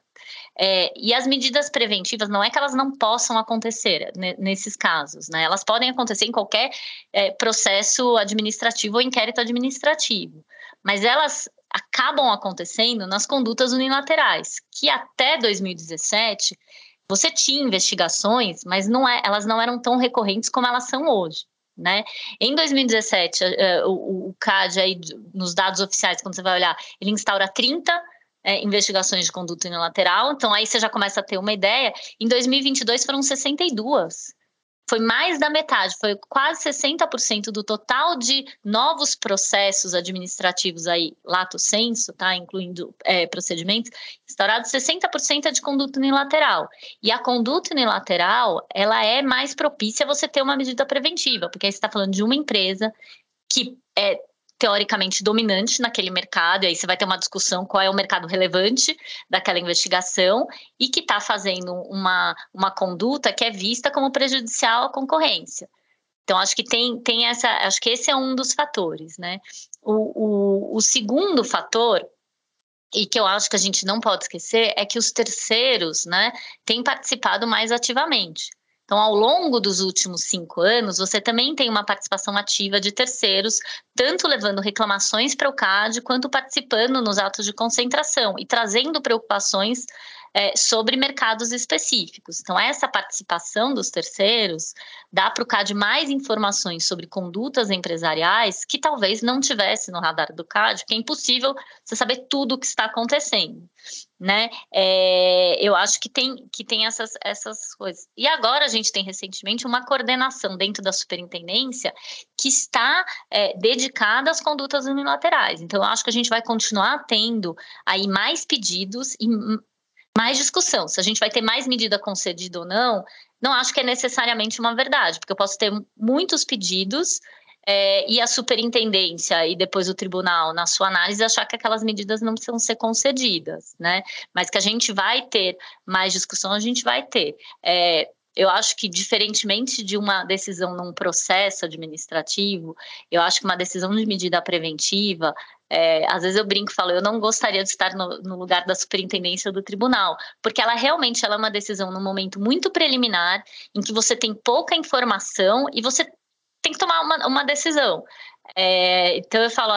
É, e as medidas preventivas não é que elas não possam acontecer né, nesses casos, né, elas podem acontecer em qualquer é, processo administrativo ou inquérito administrativo, mas elas acabam acontecendo nas condutas unilaterais, que até 2017 você tinha investigações, mas não é, elas não eram tão recorrentes como elas são hoje. Né? Em 2017, uh, o, o CAD, aí, nos dados oficiais, quando você vai olhar, ele instaura 30 é, investigações de conduta unilateral, então aí você já começa a ter uma ideia. Em 2022 foram 62 foi mais da metade, foi quase 60% do total de novos processos administrativos aí, lato senso, tá, incluindo é, procedimentos, instaurados 60% é de conduta unilateral. E a conduta unilateral, ela é mais propícia a você ter uma medida preventiva, porque aí você está falando de uma empresa que é, teoricamente dominante naquele mercado, e aí você vai ter uma discussão qual é o mercado relevante daquela investigação e que está fazendo uma, uma conduta que é vista como prejudicial à concorrência. Então, acho que tem, tem essa, acho que esse é um dos fatores, né? O, o, o segundo fator e que eu acho que a gente não pode esquecer é que os terceiros, né, têm participado mais ativamente. Então, ao longo dos últimos cinco anos, você também tem uma participação ativa de terceiros, tanto levando reclamações para o CAD, quanto participando nos atos de concentração e trazendo preocupações é, sobre mercados específicos. Então, essa participação dos terceiros dá para o CAD mais informações sobre condutas empresariais que talvez não tivesse no radar do CAD, que é impossível você saber tudo o que está acontecendo. Né? É, eu acho que tem, que tem essas, essas coisas. E agora a gente tem recentemente uma coordenação dentro da superintendência que está é, dedicada às condutas unilaterais. Então, eu acho que a gente vai continuar tendo aí mais pedidos e mais discussão. Se a gente vai ter mais medida concedida ou não, não acho que é necessariamente uma verdade, porque eu posso ter muitos pedidos é, e a superintendência e depois o tribunal, na sua análise, achar que aquelas medidas não precisam ser concedidas, né? Mas que a gente vai ter mais discussão, a gente vai ter. É, eu acho que, diferentemente de uma decisão num processo administrativo, eu acho que uma decisão de medida preventiva, é, às vezes eu brinco e falo, eu não gostaria de estar no, no, lugar da superintendência do tribunal, porque ela realmente ela é uma decisão num momento muito preliminar, em que você tem pouca informação e você tem que tomar uma, uma decisão. É, então eu falo,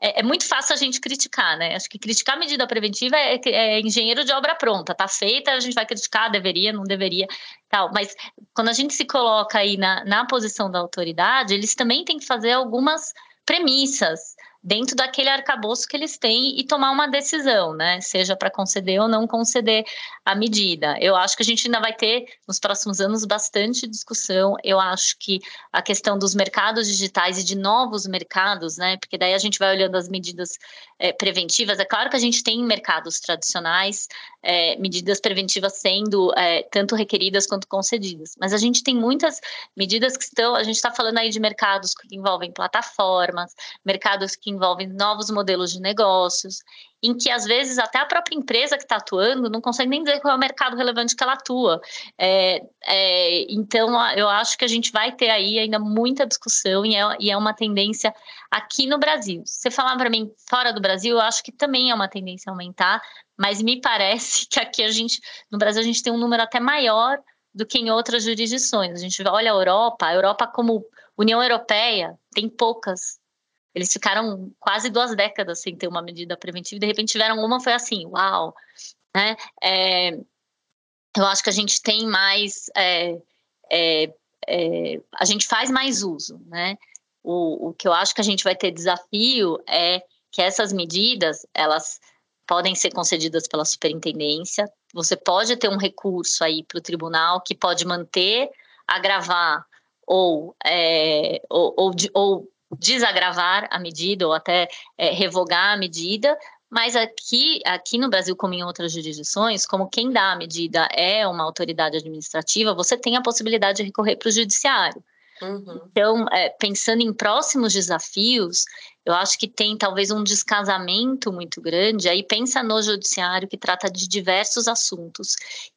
é, é, muito fácil a gente criticar, né? Acho que criticar a medida preventiva é, é, engenheiro de obra pronta, tá feita, a gente vai criticar, deveria, não deveria, tal. Mas quando a gente se coloca aí na, na posição da autoridade, eles também têm que fazer algumas premissas dentro daquele arcabouço que eles têm e tomar uma decisão, né? Seja para conceder ou não conceder a medida. Eu acho que a gente ainda vai ter nos próximos anos bastante discussão. Eu acho que a questão dos mercados digitais e de novos mercados, né? Porque daí a gente vai olhando as medidas é, preventivas. É claro que a gente tem mercados tradicionais, é, medidas preventivas sendo é, tanto requeridas quanto concedidas, mas a gente tem muitas medidas que estão. A gente está falando aí de mercados que envolvem plataformas, mercados que envolvem novos modelos de negócios, em que às vezes até a própria empresa que está atuando não consegue nem dizer qual é o mercado relevante que ela atua. É, é, então, eu acho que a gente vai ter aí ainda muita discussão e é, e é uma tendência aqui no Brasil. Você falar para mim fora do Brasil, eu acho que também é uma tendência a aumentar, mas me parece que aqui a gente, no Brasil, a gente tem um número até maior do que em outras jurisdições. A gente olha a Europa, a Europa como União Europeia tem poucas eles ficaram quase duas décadas sem ter uma medida preventiva e de repente tiveram uma, foi assim, uau, né? É, eu acho que a gente tem mais, é, é, é, a gente faz mais uso, né? O, o que eu acho que a gente vai ter desafio é que essas medidas, elas podem ser concedidas pela superintendência, você pode ter um recurso aí para o tribunal que pode manter, agravar ou, é, ou, ou, ou desagravar a medida ou até é, revogar a medida, mas aqui, aqui no Brasil, como em outras jurisdições, como quem dá a medida é uma autoridade administrativa, você tem a possibilidade de recorrer para o judiciário. Uhum. Então, é, pensando em próximos desafios, eu acho que tem talvez um descasamento muito grande. Aí pensa no judiciário que trata de diversos assuntos,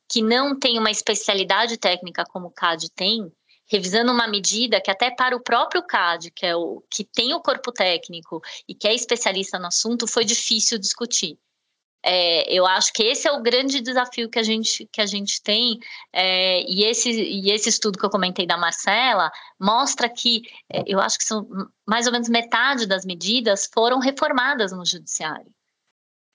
que não tem uma especialidade técnica como o CAD tem, revisando uma medida que até para o próprio CAD, que é o que tem o corpo técnico e que é especialista no assunto, foi difícil discutir. É, eu acho que esse é o grande desafio que a gente, que a gente tem, é, e, esse, e esse estudo que eu comentei da Marcela mostra que é, eu acho que são mais ou menos metade das medidas foram reformadas no judiciário.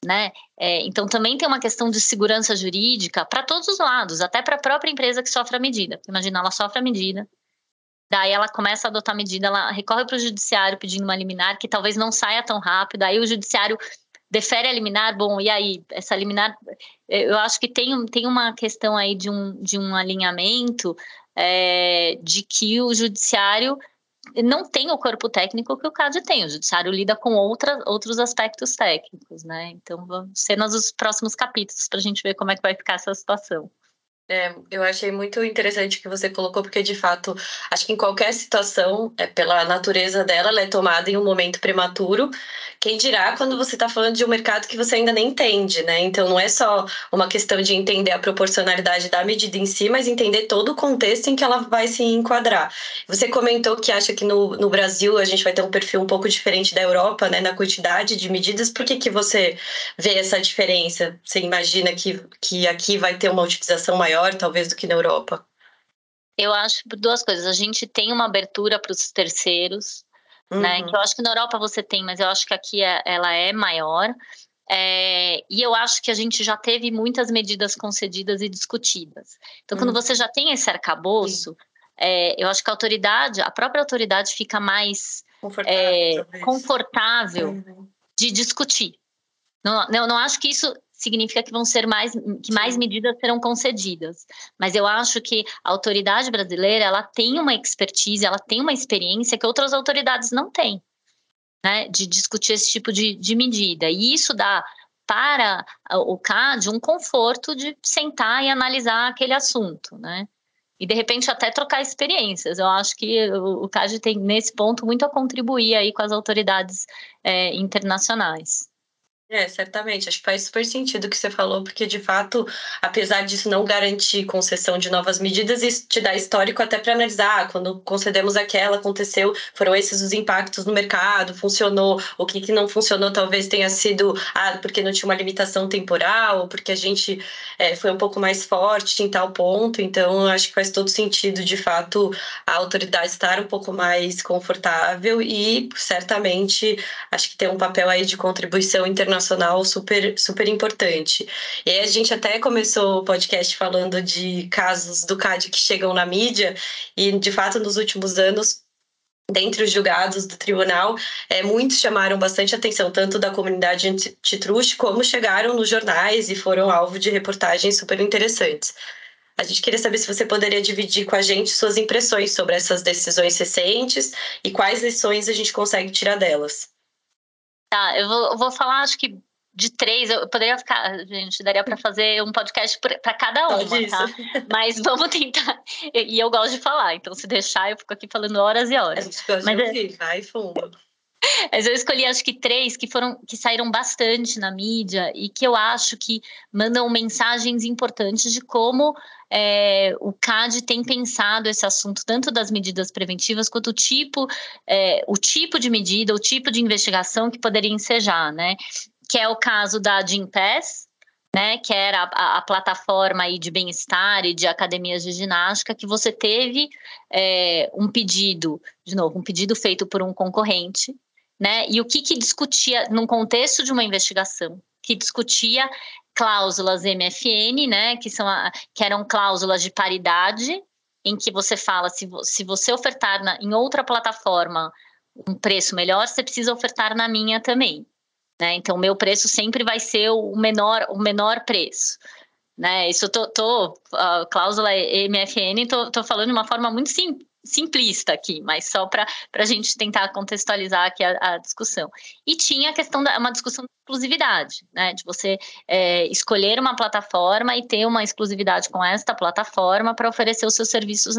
Né? É, então também tem uma questão de segurança jurídica para todos os lados, até para a própria empresa que sofre a medida. Imagina, ela sofre a medida, daí ela começa a adotar a medida, ela recorre para o judiciário pedindo uma liminar que talvez não saia tão rápido, aí o judiciário defere a liminar, bom, e aí, essa liminar, eu acho que tem, tem uma questão aí de um, de um alinhamento é, de que o judiciário não tem o corpo técnico que o CAD tem, o judiciário lida com outra, outros aspectos técnicos, né? Então, vão ser nos próximos capítulos para a gente ver como é que vai ficar essa situação. É, eu achei muito interessante o que você colocou, porque de fato, acho que em qualquer situação, é, pela natureza dela, ela é tomada em um momento prematuro. Quem dirá quando você está falando de um mercado que você ainda nem entende, né? Então não é só uma questão de entender a proporcionalidade da medida em si, mas entender todo o contexto em que ela vai se enquadrar. Você comentou que acha que no, no Brasil a gente vai ter um perfil um pouco diferente da Europa, né? Na quantidade de medidas. Por que, que você vê essa diferença? Você imagina que, que aqui vai ter uma utilização maior? Maior, talvez, do que na Europa? Eu acho duas coisas. A gente tem uma abertura para os terceiros, uhum. né? Que eu acho que na Europa você tem, mas eu acho que aqui é, ela é maior. É, e eu acho que a gente já teve muitas medidas concedidas e discutidas. Então, quando uhum. você já tem esse arcabouço, é, eu acho que a autoridade, a própria autoridade fica mais confortável, é, confortável uhum. de discutir. Não, não, não acho que isso significa que vão ser mais que mais medidas serão concedidas. Mas eu acho que a autoridade brasileira ela tem uma expertise, ela tem uma experiência que outras autoridades não têm, né? De discutir esse tipo de, de medida. E isso dá para o CAD um conforto de sentar e analisar aquele assunto, né? E de repente até trocar experiências. Eu acho que o CAD tem nesse ponto muito a contribuir aí com as autoridades é, internacionais. É, certamente. Acho que faz super sentido o que você falou, porque de fato, apesar disso não garantir concessão de novas medidas, isso te dá histórico até para analisar. Ah, quando concedemos aquela, aconteceu, foram esses os impactos no mercado, funcionou, o que, que não funcionou talvez tenha sido ah, porque não tinha uma limitação temporal, porque a gente é, foi um pouco mais forte em tal ponto. Então, acho que faz todo sentido, de fato, a autoridade estar um pouco mais confortável e certamente acho que tem um papel aí de contribuição internacional internacional super, super importante. E aí a gente até começou o podcast falando de casos do CAD que chegam na mídia, e de fato nos últimos anos dentre os julgados do tribunal, é, muitos chamaram bastante atenção, tanto da comunidade antitruste, como chegaram nos jornais e foram alvo de reportagens super interessantes. A gente queria saber se você poderia dividir com a gente suas impressões sobre essas decisões recentes e quais lições a gente consegue tirar delas. Tá, eu vou, eu vou falar, acho que de três, eu poderia ficar, gente, daria para fazer um podcast para cada uma, tá? Mas vamos tentar. E eu gosto de falar, então se deixar, eu fico aqui falando horas e horas. A gente gosta Mas, de é ouvir, vai fundo. Mas eu escolhi acho que três que foram que saíram bastante na mídia e que eu acho que mandam mensagens importantes de como é, o CAD tem pensado esse assunto tanto das medidas preventivas quanto o tipo é, o tipo de medida, o tipo de investigação que poderia ensejar, né? Que é o caso da Gimpass, né, que era a, a, plataforma aí de bem-estar e de academias de ginástica, que você teve é, um pedido, de novo, um pedido feito por um concorrente, né? E o que, que discutia, num contexto de uma investigação, que discutia cláusulas MFN, né? Que, são a, que eram cláusulas de paridade, em que você fala, se, se você ofertar na, em outra plataforma um preço melhor, você precisa ofertar na minha também. Né? Então, o meu preço sempre vai ser o menor, o menor preço. Né? Isso eu tô, tô a cláusula MFN, tô, tô falando de uma forma muito simples simplista aqui, mas só para a gente tentar contextualizar aqui a, a, discussão. E tinha a questão da uma discussão de exclusividade, né? De você é, escolher uma plataforma e ter uma exclusividade com esta plataforma para oferecer os seus serviços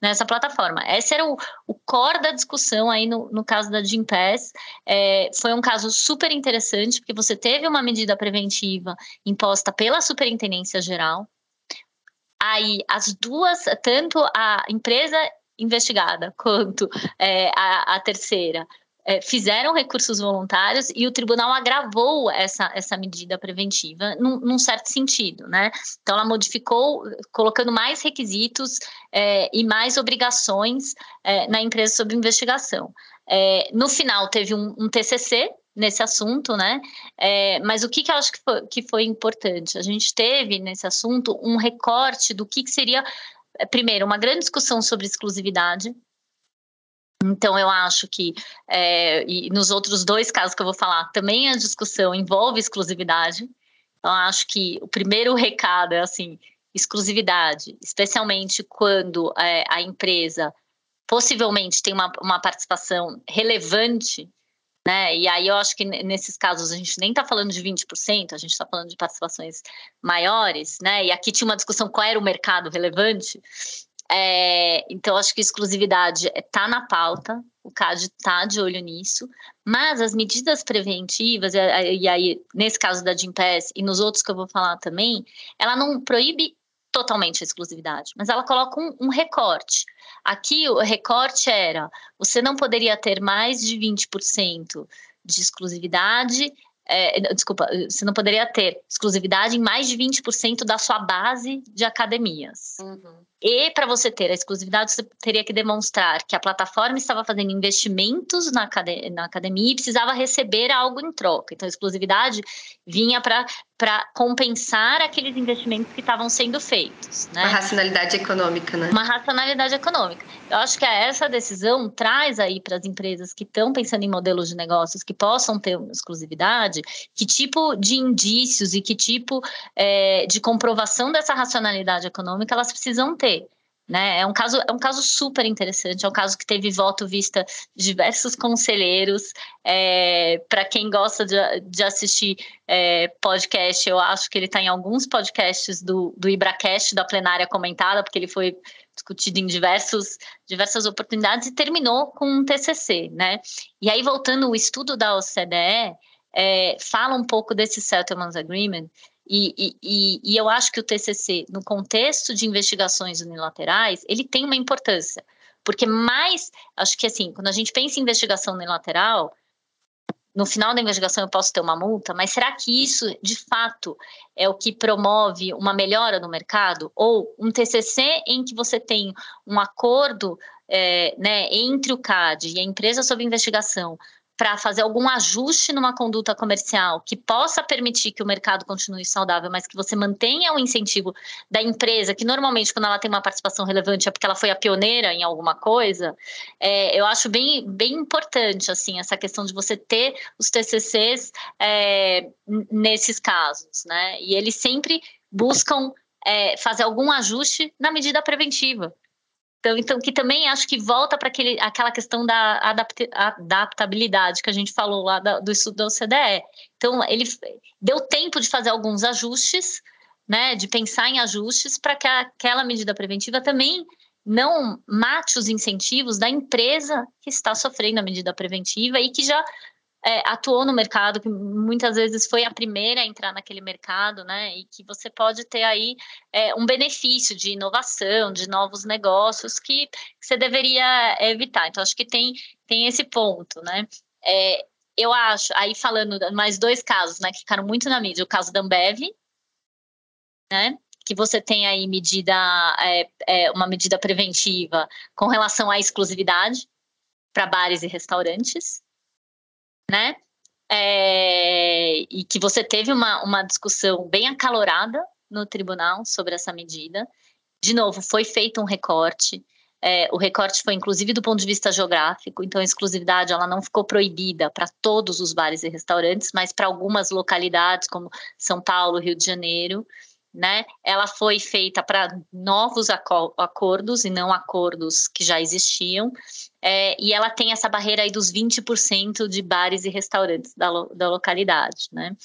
nessa plataforma. Esse era o, o core da discussão aí no, no caso da Gimpass. É, foi um caso super interessante, porque você teve uma medida preventiva imposta pela Superintendência Geral. Aí as duas, tanto a empresa investigada quanto é, a, a terceira é, fizeram recursos voluntários e o tribunal agravou essa, essa medida preventiva num, num certo sentido, né? Então, ela modificou, colocando mais requisitos é, e mais obrigações é, na empresa sobre investigação. É, no final, teve um, um TCC nesse assunto, né? É, mas o que, que eu acho que foi, que foi importante? A gente teve nesse assunto um recorte do que, que seria, primeiro, uma grande discussão sobre exclusividade, então, eu acho que, é, e nos outros dois casos que eu vou falar, também a discussão envolve exclusividade. Então, acho que o primeiro recado é assim: exclusividade, especialmente quando é, a empresa possivelmente tem uma, uma participação relevante, né? E aí eu acho que nesses casos a gente nem está falando de 20%, a gente está falando de participações maiores, né? E aqui tinha uma discussão qual era o mercado relevante. É, então, acho que exclusividade está na pauta, o CAD está de olho nisso, mas as medidas preventivas, e aí, nesse caso da Gimpass e nos outros que eu vou falar também, ela não proíbe totalmente a exclusividade, mas ela coloca um, um recorte. Aqui, o recorte era: você não poderia ter mais de 20% de exclusividade é, desculpa, você não poderia ter exclusividade em mais de 20% da sua base de academias. Uhum. E para você ter a exclusividade, você teria que demonstrar que a plataforma estava fazendo investimentos na, academia, na academia e precisava receber algo em troca. Então, a exclusividade vinha para compensar aqueles investimentos que estavam sendo feitos. Né? Uma racionalidade econômica, né? Uma racionalidade econômica. Eu acho que essa decisão traz aí para as empresas que estão pensando em modelos de negócios que possam ter exclusividade, que tipo de indícios e que tipo é, de comprovação dessa racionalidade econômica elas precisam ter. Né? É, um caso, é um caso super interessante, é um caso que teve voto vista de diversos conselheiros. É, Para quem gosta de, de assistir é, podcast, eu acho que ele está em alguns podcasts do, do IbraCast, da plenária comentada, porque ele foi discutido em diversos, diversas oportunidades e terminou com um TCC. Né? E aí, voltando, o estudo da OCDE é, fala um pouco desse Settlement Agreement e, e, e, eu acho que o TCC, no contexto de investigações unilaterais, ele tem uma importância, porque mais, acho que assim, quando a gente pensa em investigação unilateral, no final da investigação eu posso ter uma multa, mas será que isso, de fato, é o que promove uma melhora no mercado? Ou um TCC em que você tem um acordo é, né, entre o CAD e a empresa sob investigação para fazer algum ajuste numa conduta comercial que possa permitir que o mercado continue saudável, mas que você mantenha o incentivo da empresa, que normalmente quando ela tem uma participação relevante é porque ela foi a pioneira em alguma coisa, é, eu acho bem, bem importante assim essa questão de você ter os TCCs é, nesses casos, né? E eles sempre buscam é, fazer algum ajuste na medida preventiva. Então, então, que também acho que volta para aquela questão da adaptabilidade que a gente falou lá do estudo da OCDE. Então, ele deu tempo de fazer alguns ajustes, né, de pensar em ajustes para que aquela medida preventiva também não mate os incentivos da empresa que está sofrendo a medida preventiva e que já é, atuou no mercado, que muitas vezes foi a primeira a entrar naquele mercado, né? E que você pode ter aí é, um benefício de inovação, de novos negócios que, você deveria evitar. Então, acho que tem, tem esse ponto, né? É, eu acho, aí falando mais dois casos, né, que ficaram muito na mídia, o caso da Ambev, né, que você tem aí medida, é, é, uma medida preventiva com relação à exclusividade para bares e restaurantes, né? É, e que você teve uma, uma discussão bem acalorada no tribunal sobre essa medida. De novo, foi feito um recorte. É, o recorte foi inclusive do ponto de vista geográfico, então a exclusividade ela não ficou proibida para todos os bares e restaurantes, mas para algumas localidades como São Paulo, Rio de Janeiro, né? Ela foi feita para novos acordos e não acordos que já existiam. É, e ela tem essa barreira aí dos 20% de bares e restaurantes da, lo, da localidade, né?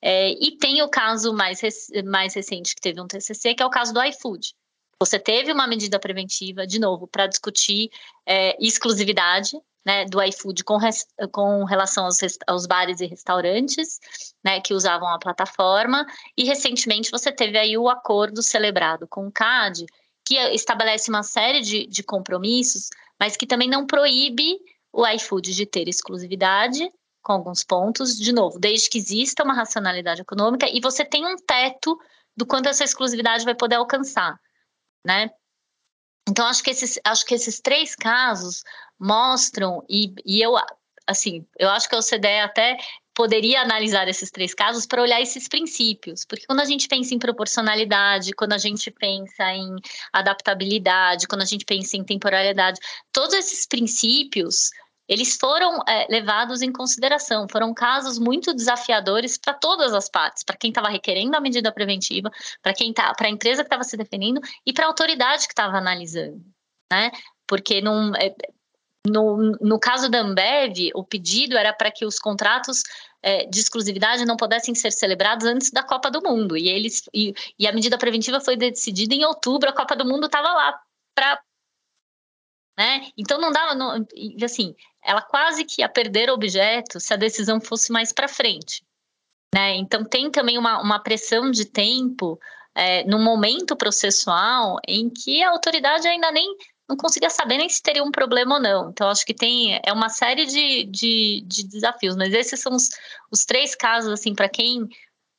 É, e tem o caso mais, mais recente que teve um TCC, que é o caso do iFood. Você teve uma medida preventiva, de novo, para discutir é, exclusividade, né, do iFood com, res, com relação aos, aos, bares e restaurantes, né, que usavam a plataforma, e recentemente você teve aí o acordo celebrado com o CAD, que estabelece uma série de, de compromissos, mas que também não proíbe o iFood de ter exclusividade, com alguns pontos, de novo, desde que exista uma racionalidade econômica e você tem um teto do quanto essa exclusividade vai poder alcançar, né? Então, acho que esses, acho que esses três casos mostram, e, e eu, assim, eu acho que a OCDE até poderia analisar esses três casos para olhar esses princípios, porque quando a gente pensa em proporcionalidade, quando a gente pensa em adaptabilidade, quando a gente pensa em temporalidade, todos esses princípios eles foram é, levados em consideração. Foram casos muito desafiadores para todas as partes, para quem estava requerendo a medida preventiva, para quem tá, para a empresa que estava se defendendo e para a autoridade que estava analisando, né? Porque num, é, no, no caso da Ambev, o pedido era para que os contratos é, de exclusividade não pudessem ser celebrados antes da Copa do Mundo. E eles e, e a medida preventiva foi decidida em outubro, a Copa do Mundo estava lá para né? Então não dava, não, assim, ela quase que ia perder o objeto se a decisão fosse mais para frente. Né? Então tem também uma, uma pressão de tempo é, no momento processual em que a autoridade ainda nem não conseguia saber nem se teria um problema ou não. Então, acho que tem é uma série de, de, de desafios, mas esses são os, os três casos, assim, para quem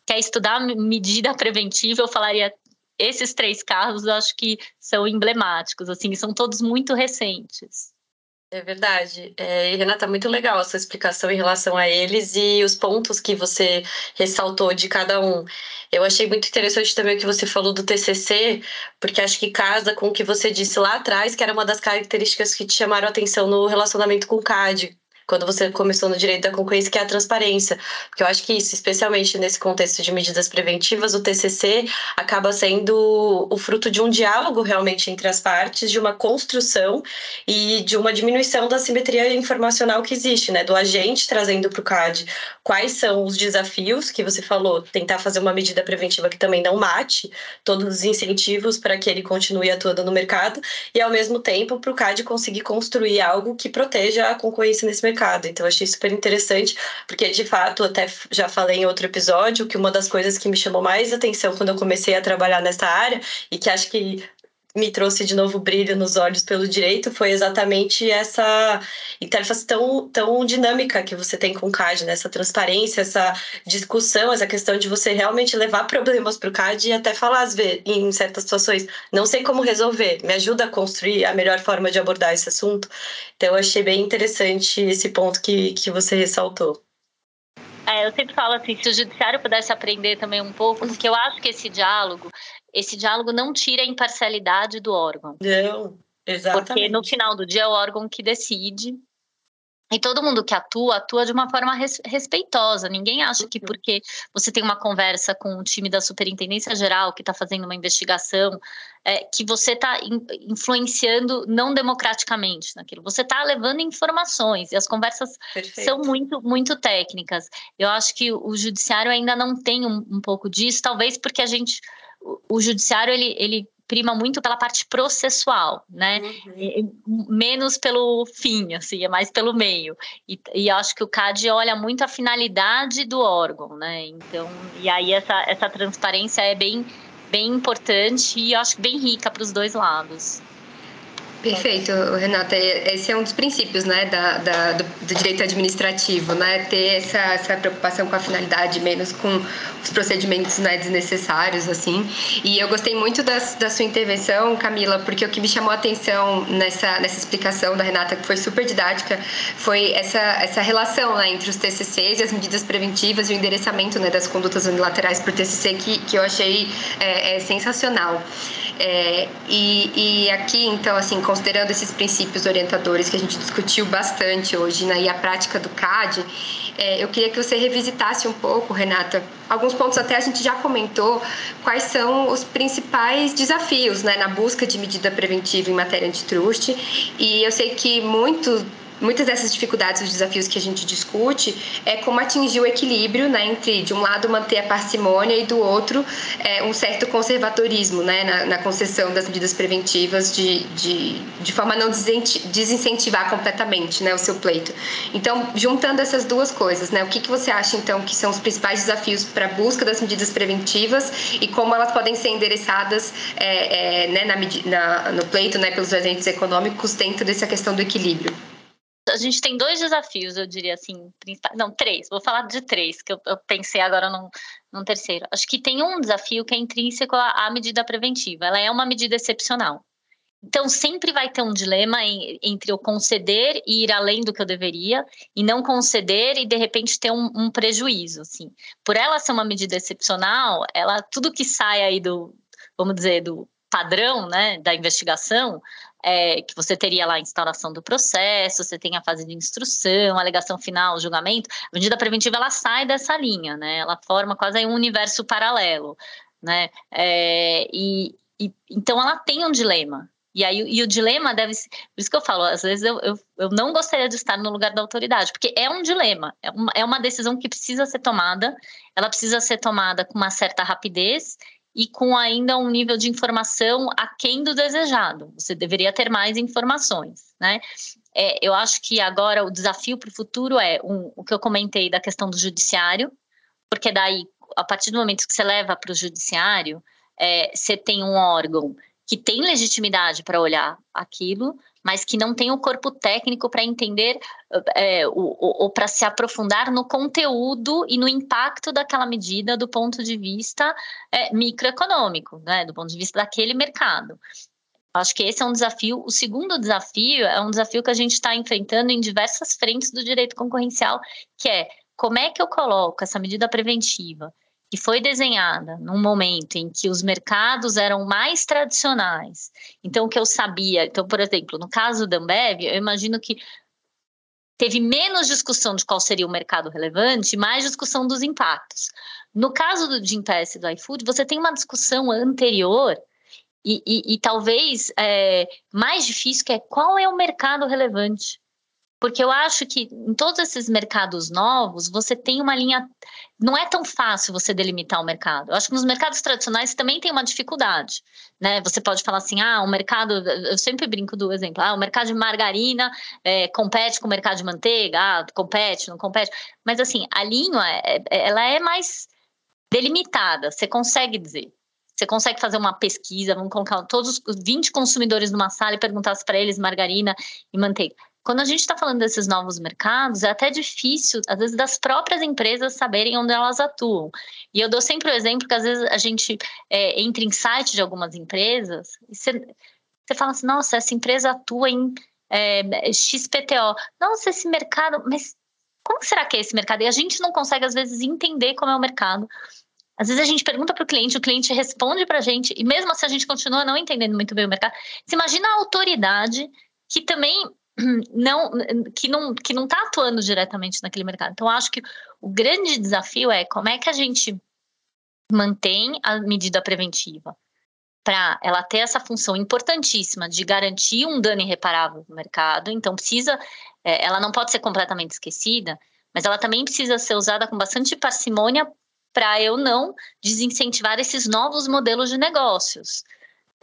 quer estudar medida preventiva, eu falaria esses três casos eu acho que são emblemáticos, assim, são todos muito recentes. É verdade. É, Renata, muito legal a sua explicação em relação a eles e os pontos que você ressaltou de cada um. Eu achei muito interessante também o que você falou do TCC, porque acho que casa com o que você disse lá atrás, que era uma das características que te chamaram a atenção no relacionamento com o CAD, quando você começou no direito da concorrência, que é a transparência. Porque eu acho que isso, especialmente nesse contexto de medidas preventivas, o TCC acaba sendo o fruto de um diálogo realmente entre as partes, de uma construção e de uma diminuição da simetria informacional que existe, né? Do agente trazendo para o CAD quais são os desafios que você falou, tentar fazer uma medida preventiva que também não mate todos os incentivos para que ele continue atuando no mercado e, ao mesmo tempo, para o CAD conseguir construir algo que proteja a concorrência nesse mercado mercado. Então, achei super interessante, porque de fato, até já falei em outro episódio, que uma das coisas que me chamou mais atenção quando eu comecei a trabalhar nessa área, e que acho que me trouxe de novo brilho nos olhos pelo direito foi exatamente essa interface tão, tão dinâmica que você tem com o CAD, né? essa transparência, essa discussão, essa questão de você realmente levar problemas para o CAD e até falar, às vezes, em certas situações, não sei como resolver, me ajuda a construir a melhor forma de abordar esse assunto. Então, eu achei bem interessante esse ponto que, que você ressaltou. É, eu sempre falo assim, se o judiciário pudesse aprender também um pouco, porque eu acho que esse diálogo, esse diálogo não tira a imparcialidade do órgão. Não, exatamente. Porque no final do dia é o órgão que decide. E todo mundo que atua, atua de uma forma res, respeitosa. Ninguém acha que porque você tem uma conversa com o time da Superintendência Geral que está fazendo uma investigação, é, que você está in, influenciando não democraticamente naquilo. Você está levando informações e as conversas Perfeito. são muito, muito técnicas. Eu acho que o judiciário ainda não tem um, um pouco disso, talvez porque a gente o judiciário ele, ele prima muito pela parte processual, né? Uhum. Menos pelo fim, assim, é mais pelo meio. E, e acho que o CAD olha muito a finalidade do órgão, né? Então, e aí essa, essa transparência é bem, bem importante e acho bem rica para os dois lados. Perfeito, Renata. Esse é um dos princípios né, da, da do, do, direito administrativo, né? ter essa, essa preocupação com a finalidade, menos com os procedimentos né, desnecessários. assim. E eu gostei muito das, da sua intervenção, Camila, porque o que me chamou a atenção nessa, nessa explicação da Renata, que foi super didática, foi essa, essa relação né, entre os TCCs e as medidas preventivas e o endereçamento né, das condutas unilaterais por TCC, que, que eu achei é, é sensacional. É, e, e aqui, então, assim, considerando esses princípios orientadores que a gente discutiu bastante hoje né, e a prática do CAD, é, eu queria que você revisitasse um pouco, Renata, alguns pontos até a gente já comentou, quais são os principais desafios né, na busca de medida preventiva em matéria antitruste. E eu sei que muito muitas dessas dificuldades, os desafios que a gente discute, é como atingir o equilíbrio, né, entre de um lado manter a parcimônia e do outro é, um certo conservadorismo, né, na, na concessão das medidas preventivas de, de, de forma a não desincentivar completamente, né, o seu pleito. Então, juntando essas duas coisas, né, o que, que você acha então que são os principais desafios para a busca das medidas preventivas e como elas podem ser endereçadas é, é, né, na, na, no pleito, né, pelos agentes econômicos dentro dessa questão do equilíbrio? A gente tem dois desafios, eu diria assim. Não, três. Vou falar de três, que eu, eu pensei agora num, num, terceiro. Acho que tem um desafio que é intrínseco à, à, medida preventiva. Ela é uma medida excepcional. Então, sempre vai ter um dilema em, entre eu conceder e ir além do que eu deveria, e não conceder e, de repente, ter um, um prejuízo. Assim. Por ela ser uma medida excepcional, ela tudo que sai aí do, vamos dizer, do padrão né, da investigação, é, que você teria lá a instauração do processo, você tem a fase de instrução, alegação final, julgamento. A medida preventiva ela sai dessa linha, né? Ela forma quase um universo paralelo, né? É, e, e, então ela tem um dilema. E aí e o dilema deve ser. Por isso que eu falo, às vezes eu, eu, eu não gostaria de estar no lugar da autoridade, porque é um dilema, é uma, é uma decisão que precisa ser tomada, ela precisa ser tomada com uma certa rapidez e com ainda um nível de informação aquém do desejado. Você deveria ter mais informações, né? É, eu acho que agora o desafio para o futuro é um, o que eu comentei da questão do judiciário, porque daí, a partir do momento que você leva para o judiciário, é, você tem um órgão que tem legitimidade para olhar aquilo, mas que não tem o corpo técnico para entender é, ou, para se aprofundar no conteúdo e no impacto daquela medida do ponto de vista é, microeconômico, né, do ponto de vista daquele mercado. Acho que esse é um desafio. O segundo desafio é um desafio que a gente está enfrentando em diversas frentes do direito concorrencial, que é como é que eu coloco essa medida preventiva que foi desenhada num momento em que os mercados eram mais tradicionais. Então, o que eu sabia, então, por exemplo, no caso da Ambev, eu imagino que teve menos discussão de qual seria o mercado relevante, mais discussão dos impactos. No caso do Gimpass e do iFood, você tem uma discussão anterior e, e, e talvez é, mais difícil, que é qual é o mercado relevante. Porque eu acho que em todos esses mercados novos, você tem uma linha. Não é tão fácil você delimitar o mercado. Eu acho que nos mercados tradicionais também tem uma dificuldade. Né? Você pode falar assim: ah, o mercado. Eu sempre brinco do exemplo: ah, o mercado de margarina é, compete com o mercado de manteiga, ah, compete, não compete. Mas assim, a linha é, é, ela é mais delimitada, você consegue dizer. Você consegue fazer uma pesquisa, vamos colocar todos os 20 consumidores numa sala e perguntar para eles margarina e manteiga quando a gente está falando desses novos mercados, é até difícil, às vezes, das próprias empresas saberem onde elas atuam. E eu dou sempre o exemplo que, às vezes, a gente é, entra em site de algumas empresas e você, fala assim: nossa, essa empresa atua em é, XPTO. Nossa, esse mercado, mas como será que é esse mercado? E a gente não consegue, às vezes, entender como é o mercado. Às vezes a gente pergunta para o cliente, o cliente responde para a gente, e mesmo assim a gente continua não entendendo muito bem o mercado. Você imagina a autoridade que também não que não que não está atuando diretamente naquele mercado. Então acho que o grande desafio é como é que a gente mantém a medida preventiva para ela ter essa função importantíssima de garantir um dano irreparável no mercado. Então precisa, é, ela não pode ser completamente esquecida, mas ela também precisa ser usada com bastante parcimônia para eu não desincentivar esses novos modelos de negócios.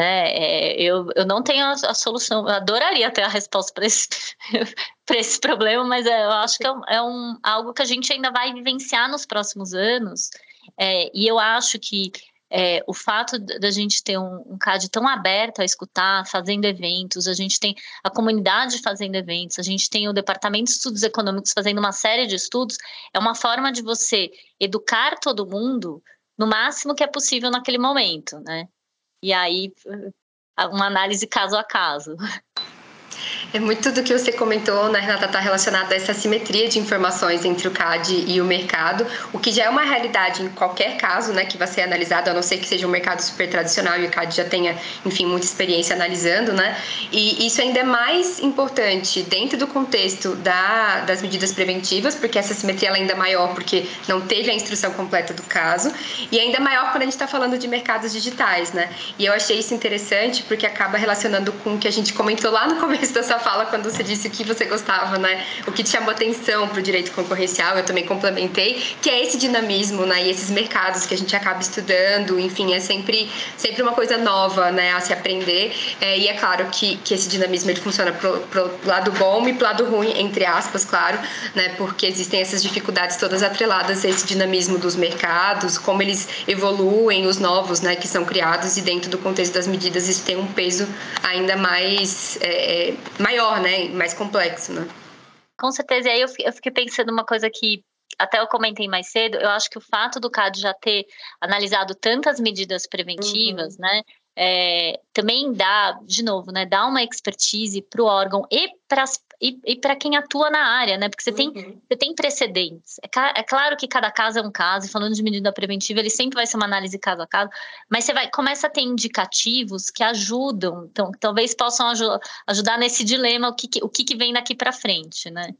Né? É, eu, eu não tenho a, a, solução, eu adoraria ter a resposta para esse, esse problema, mas é, eu acho que é, um, é um, algo que a gente ainda vai vivenciar nos próximos anos. É, e eu acho que é, o fato da gente ter um, um CAD tão aberto a escutar, fazendo eventos, a gente tem a comunidade fazendo eventos, a gente tem o Departamento de Estudos Econômicos fazendo uma série de estudos, é uma forma de você educar todo mundo no máximo que é possível naquele momento, né? E aí, uma análise caso a caso. É muito do que você comentou, né, Renata, está relacionado a essa simetria de informações entre o CAD e o mercado, o que já é uma realidade em qualquer caso, né, que vai ser analisado, a não ser que seja um mercado super tradicional e o CAD já tenha, enfim, muita experiência analisando, né, e isso ainda é mais importante dentro do contexto da, das medidas preventivas, porque essa simetria ela ainda é maior porque não teve a instrução completa do caso, e ainda maior quando a gente está falando de mercados digitais, né, e eu achei isso interessante porque acaba relacionando com o que a gente comentou lá no começo da sua fala quando você disse o que você gostava, né? O que te chamou atenção para o direito concorrencial, eu também complementei, que é esse dinamismo, né? E esses mercados que a gente acaba estudando, enfim, é sempre, sempre uma coisa nova, né? A se aprender. É, e é claro que, que esse dinamismo ele funciona pro, pro lado bom e pro lado ruim, entre aspas, claro, né? Porque existem essas dificuldades todas atreladas a esse dinamismo dos mercados, como eles evoluem, os novos, né? Que são criados e dentro do contexto das medidas isso tem um peso ainda mais é, é maior, né? Mais complexo, né? Com certeza. E aí eu fiquei pensando uma coisa que até eu comentei mais cedo, eu acho que o fato do CAD já ter analisado tantas medidas preventivas, uhum. né, é, também dá, de novo, né, dá uma expertise para o órgão e para e, e para quem atua na área, né? Porque você tem, uhum. você tem precedentes. É, é, claro que cada caso é um caso, e falando de medida preventiva, ele sempre vai ser uma análise caso a caso, mas você vai começa a ter indicativos que ajudam, então talvez possam ajudar nesse dilema o que, o que, que vem daqui para frente, né?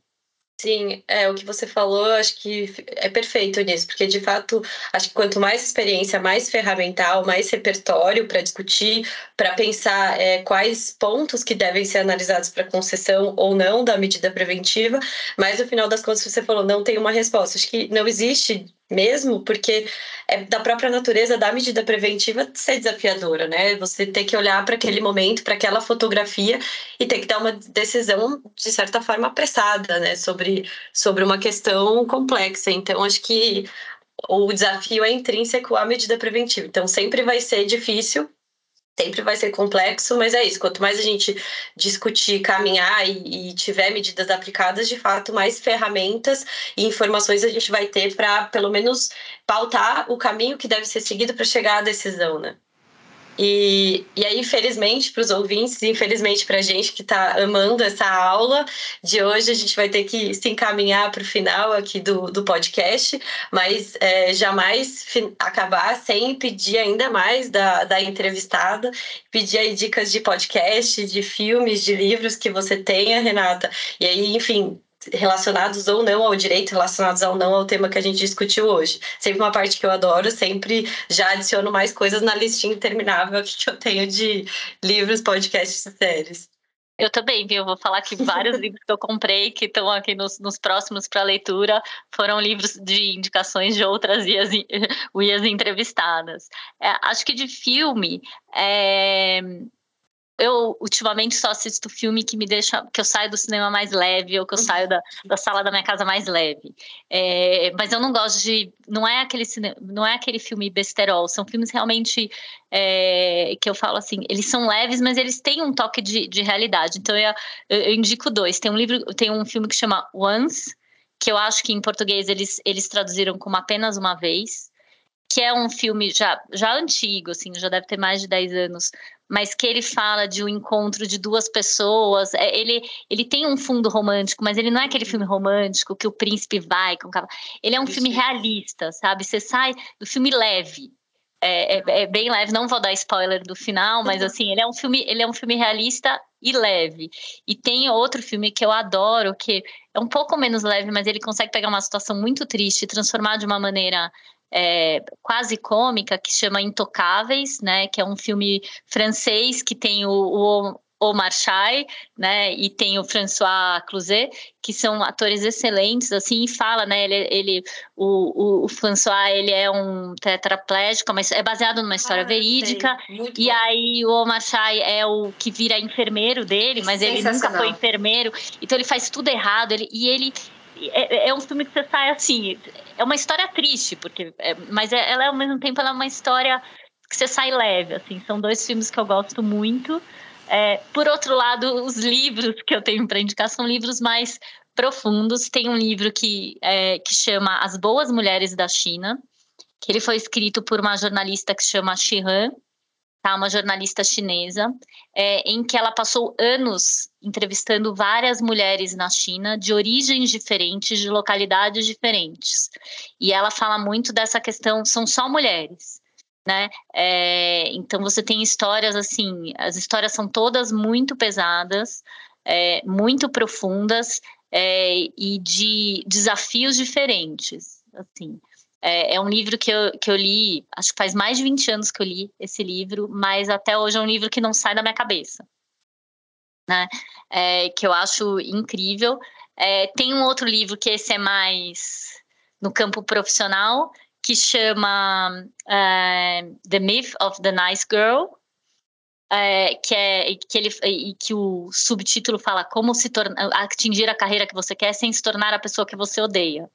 Sim, é o que você falou, acho que é perfeito nisso, porque de fato, acho que quanto mais experiência, mais ferramental, mais repertório para discutir, para pensar é, quais pontos que devem ser analisados para concessão ou não da medida preventiva, mas no final das contas você falou, não tem uma resposta. Acho que não existe mesmo, porque é da própria natureza da medida preventiva ser desafiadora, né? Você ter que olhar para aquele momento, para aquela fotografia e ter que dar uma decisão de certa forma apressada, né, sobre sobre uma questão complexa. Então, acho que o desafio é intrínseco à medida preventiva. Então, sempre vai ser difícil sempre vai ser complexo, mas é isso. Quanto mais a gente discutir, caminhar e, e, tiver medidas aplicadas, de fato, mais ferramentas e informações a gente vai ter para, pelo menos, pautar o caminho que deve ser seguido para chegar à decisão, né? E, e aí, infelizmente, para os ouvintes, infelizmente para a gente que está amando essa aula de hoje, a gente vai ter que se encaminhar para o final aqui do, do podcast, mas é, jamais acabar sem pedir ainda mais da, da entrevistada, pedir aí dicas de podcast, de filmes, de livros que você tenha, Renata. E aí, enfim, relacionados ou não ao direito, relacionados ou não ao tema que a gente discutiu hoje. Sempre uma parte que eu adoro, sempre já adiciono mais coisas na listinha interminável que eu tenho de livros, podcasts e séries. Eu também, viu? Vou falar que vários livros que eu comprei, que estão aqui nos, nos próximos para leitura, foram livros de indicações de outras IAs, IAs entrevistadas. É, acho que de filme, é, eu ultimamente só assisto filme que me deixa, que eu saio do cinema mais leve ou que eu saio da, da sala da minha casa mais leve. É, mas eu não gosto de, não é aquele cinema, não é aquele filme besterol, são filmes realmente é, que eu falo assim, eles são leves, mas eles têm um toque de, de realidade. Então eu, eu, indico dois. Tem um livro, tem um filme que chama Once, que eu acho que em português eles, eles traduziram como apenas uma vez que é um filme já, já antigo, assim, já deve ter mais de 10 anos, mas que ele fala de um encontro de duas pessoas. É, ele, ele tem um fundo romântico, mas ele não é aquele filme romântico que o príncipe vai com o cavalo. Ele é um filme realista, sabe? Você sai do filme leve. É, é, é, bem leve, não vou dar spoiler do final, mas assim, ele é um filme, ele é um filme realista e leve. E tem outro filme que eu adoro, que é um pouco menos leve, mas ele consegue pegar uma situação muito triste e transformar de uma maneira é, quase cômica que chama Intocáveis, né? Que é um filme francês que tem o, o Omar Sy, né, e tem o François Cluzet, que são atores excelentes, assim, e fala, né, ele, ele o, o, o François, ele é um tetraplégico, mas é baseado numa história ah, verídica, e bom. aí o Omar Sy é o que vira enfermeiro dele, mas ele nunca foi enfermeiro, então ele faz tudo errado, ele, e ele é, é, um filme que você sai assim. É uma história triste, porque, é, mas é, ela ao mesmo tempo ela é uma história que você sai leve. Assim, são dois filmes que eu gosto muito. É, por outro lado, os livros que eu tenho para indicar são livros mais profundos. Tem um livro que, é, que chama As Boas Mulheres da China, que ele foi escrito por uma jornalista que chama Shi Han, tá? uma jornalista chinesa, é, em que ela passou anos entrevistando várias mulheres na China de origens diferentes, de localidades diferentes. E ela fala muito dessa questão, são só mulheres. Né? É, então você tem histórias assim, as histórias são todas muito pesadas, é, muito profundas é, e de desafios diferentes. Assim, é, é, um livro que eu, que eu li, acho que faz mais de 20 anos que eu li esse livro, mas até hoje é um livro que não sai da minha cabeça. né? É, que eu acho incrível. É, tem um outro livro que esse é mais no campo profissional, que chama uh, The Myth of the Nice Girl, é, que é que ele e que o subtítulo fala como se tornar atingir a carreira que você quer sem se tornar a pessoa que você odeia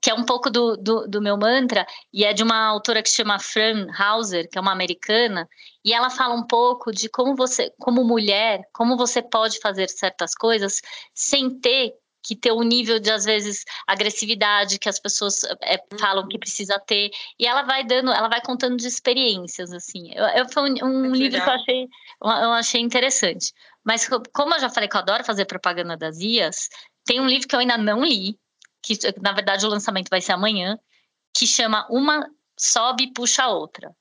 que é um pouco do, do, do, meu mantra, e é de uma autora que se chama Fran Hauser, que é uma americana, e ela fala um pouco de como você, como mulher, como você pode fazer certas coisas sem ter que ter o um nível de, às vezes, agressividade que as pessoas é, falam que precisa ter. E ela vai dando, ela vai contando de experiências, assim. Eu, eu foi um, um livro que eu achei, eu achei interessante. Mas como eu já falei que eu adoro fazer propaganda das IAS, tem um livro que eu ainda não li, que na verdade o lançamento vai ser amanhã, que chama Uma Sobe e Puxa a Outra.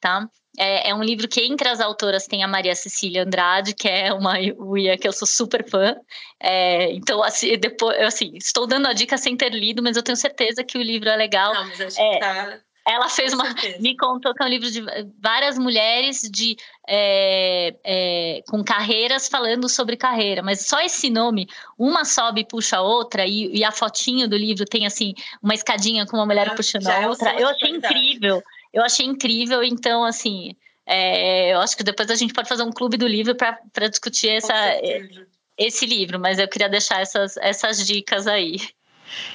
Tá? É, é, um livro que entre as autoras tem a Maria Cecília Andrade, que é uma uia que eu sou super fã. É, então, assim, depois, assim, estou dando a dica sem ter lido, mas eu tenho certeza que o livro é legal. Não, mas acho é, que tá ela fez uma. Me contou que é um livro de várias mulheres de, é, é, com carreiras falando sobre carreira, mas só esse nome, uma sobe e puxa a outra, e, e a fotinho do livro tem assim, uma escadinha com uma mulher ah, puxando a é outra. eu achei incrível. Eu achei incrível, então, assim, é, eu acho que depois a gente pode fazer um clube do livro para discutir essa, esse livro, mas eu queria deixar essas, essas dicas aí.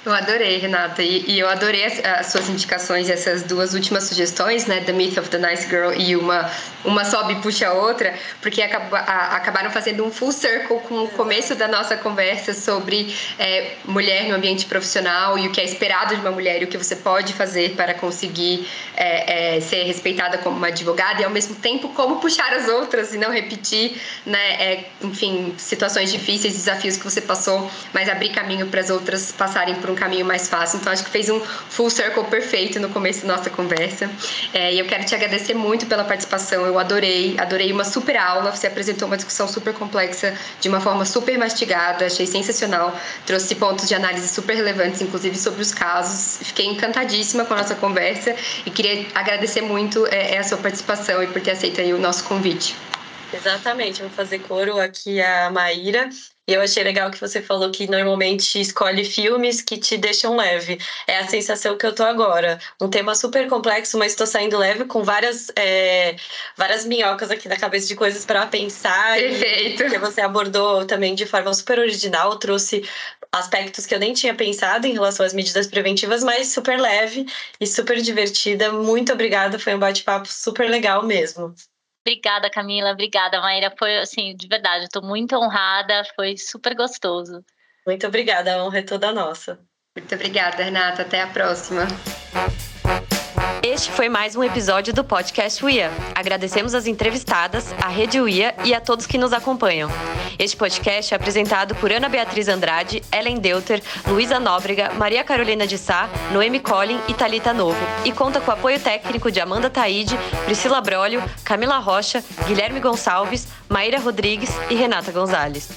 Eu adorei, Renata, e, e eu adorei as, as, suas indicações, essas duas últimas sugestões, né, The Myth of the Nice Girl e uma, uma sobe e puxa a outra, porque a, acabaram fazendo um full circle com o começo da nossa conversa sobre é, mulher no ambiente profissional e o que é esperado de uma mulher e o que você pode fazer para conseguir é, é, ser respeitada como uma advogada e ao mesmo tempo como puxar as outras e não repetir, né, é, enfim, situações difíceis, desafios que você passou, mas abrir caminho para as outras passarem passarem por um caminho mais fácil. Então, acho que fez um full circle perfeito no começo da nossa conversa. É, e eu quero te agradecer muito pela participação. Eu adorei, adorei uma super aula. Você apresentou uma discussão super complexa de uma forma super mastigada. Achei sensacional. Trouxe pontos de análise super relevantes, inclusive sobre os casos. Fiquei encantadíssima com a nossa conversa e queria agradecer muito é, a sua participação e por ter aceito o nosso convite. Exatamente, vou fazer coro aqui a Maíra. E eu achei legal que você falou que normalmente escolhe filmes que te deixam leve. É a sensação que eu tô agora. Um tema super complexo, mas estou saindo leve com várias, é, várias minhocas aqui na cabeça de coisas para pensar. Perfeito. E que você abordou também de forma super original, trouxe aspectos que eu nem tinha pensado em relação às medidas preventivas, mas super leve e super divertida. Muito obrigada, foi um bate-papo super legal mesmo. Obrigada, Camila. Obrigada, Maíra. Foi assim, de verdade, estou muito honrada. Foi super gostoso. Muito obrigada, a honra é toda nossa. Muito obrigada, Renata. Até a próxima. Este foi mais um episódio do podcast UIA. Agradecemos as entrevistadas, a Rede UIA e a todos que nos acompanham. Este podcast é apresentado por Ana Beatriz Andrade, Ellen Deuter, Luísa Nóbrega, Maria Carolina de Sá, Noemi Collin e Talita Novo, e conta com o apoio técnico de Amanda Taide, Priscila Brolio, Camila Rocha, Guilherme Gonçalves, Maíra Rodrigues e Renata Gonzalez.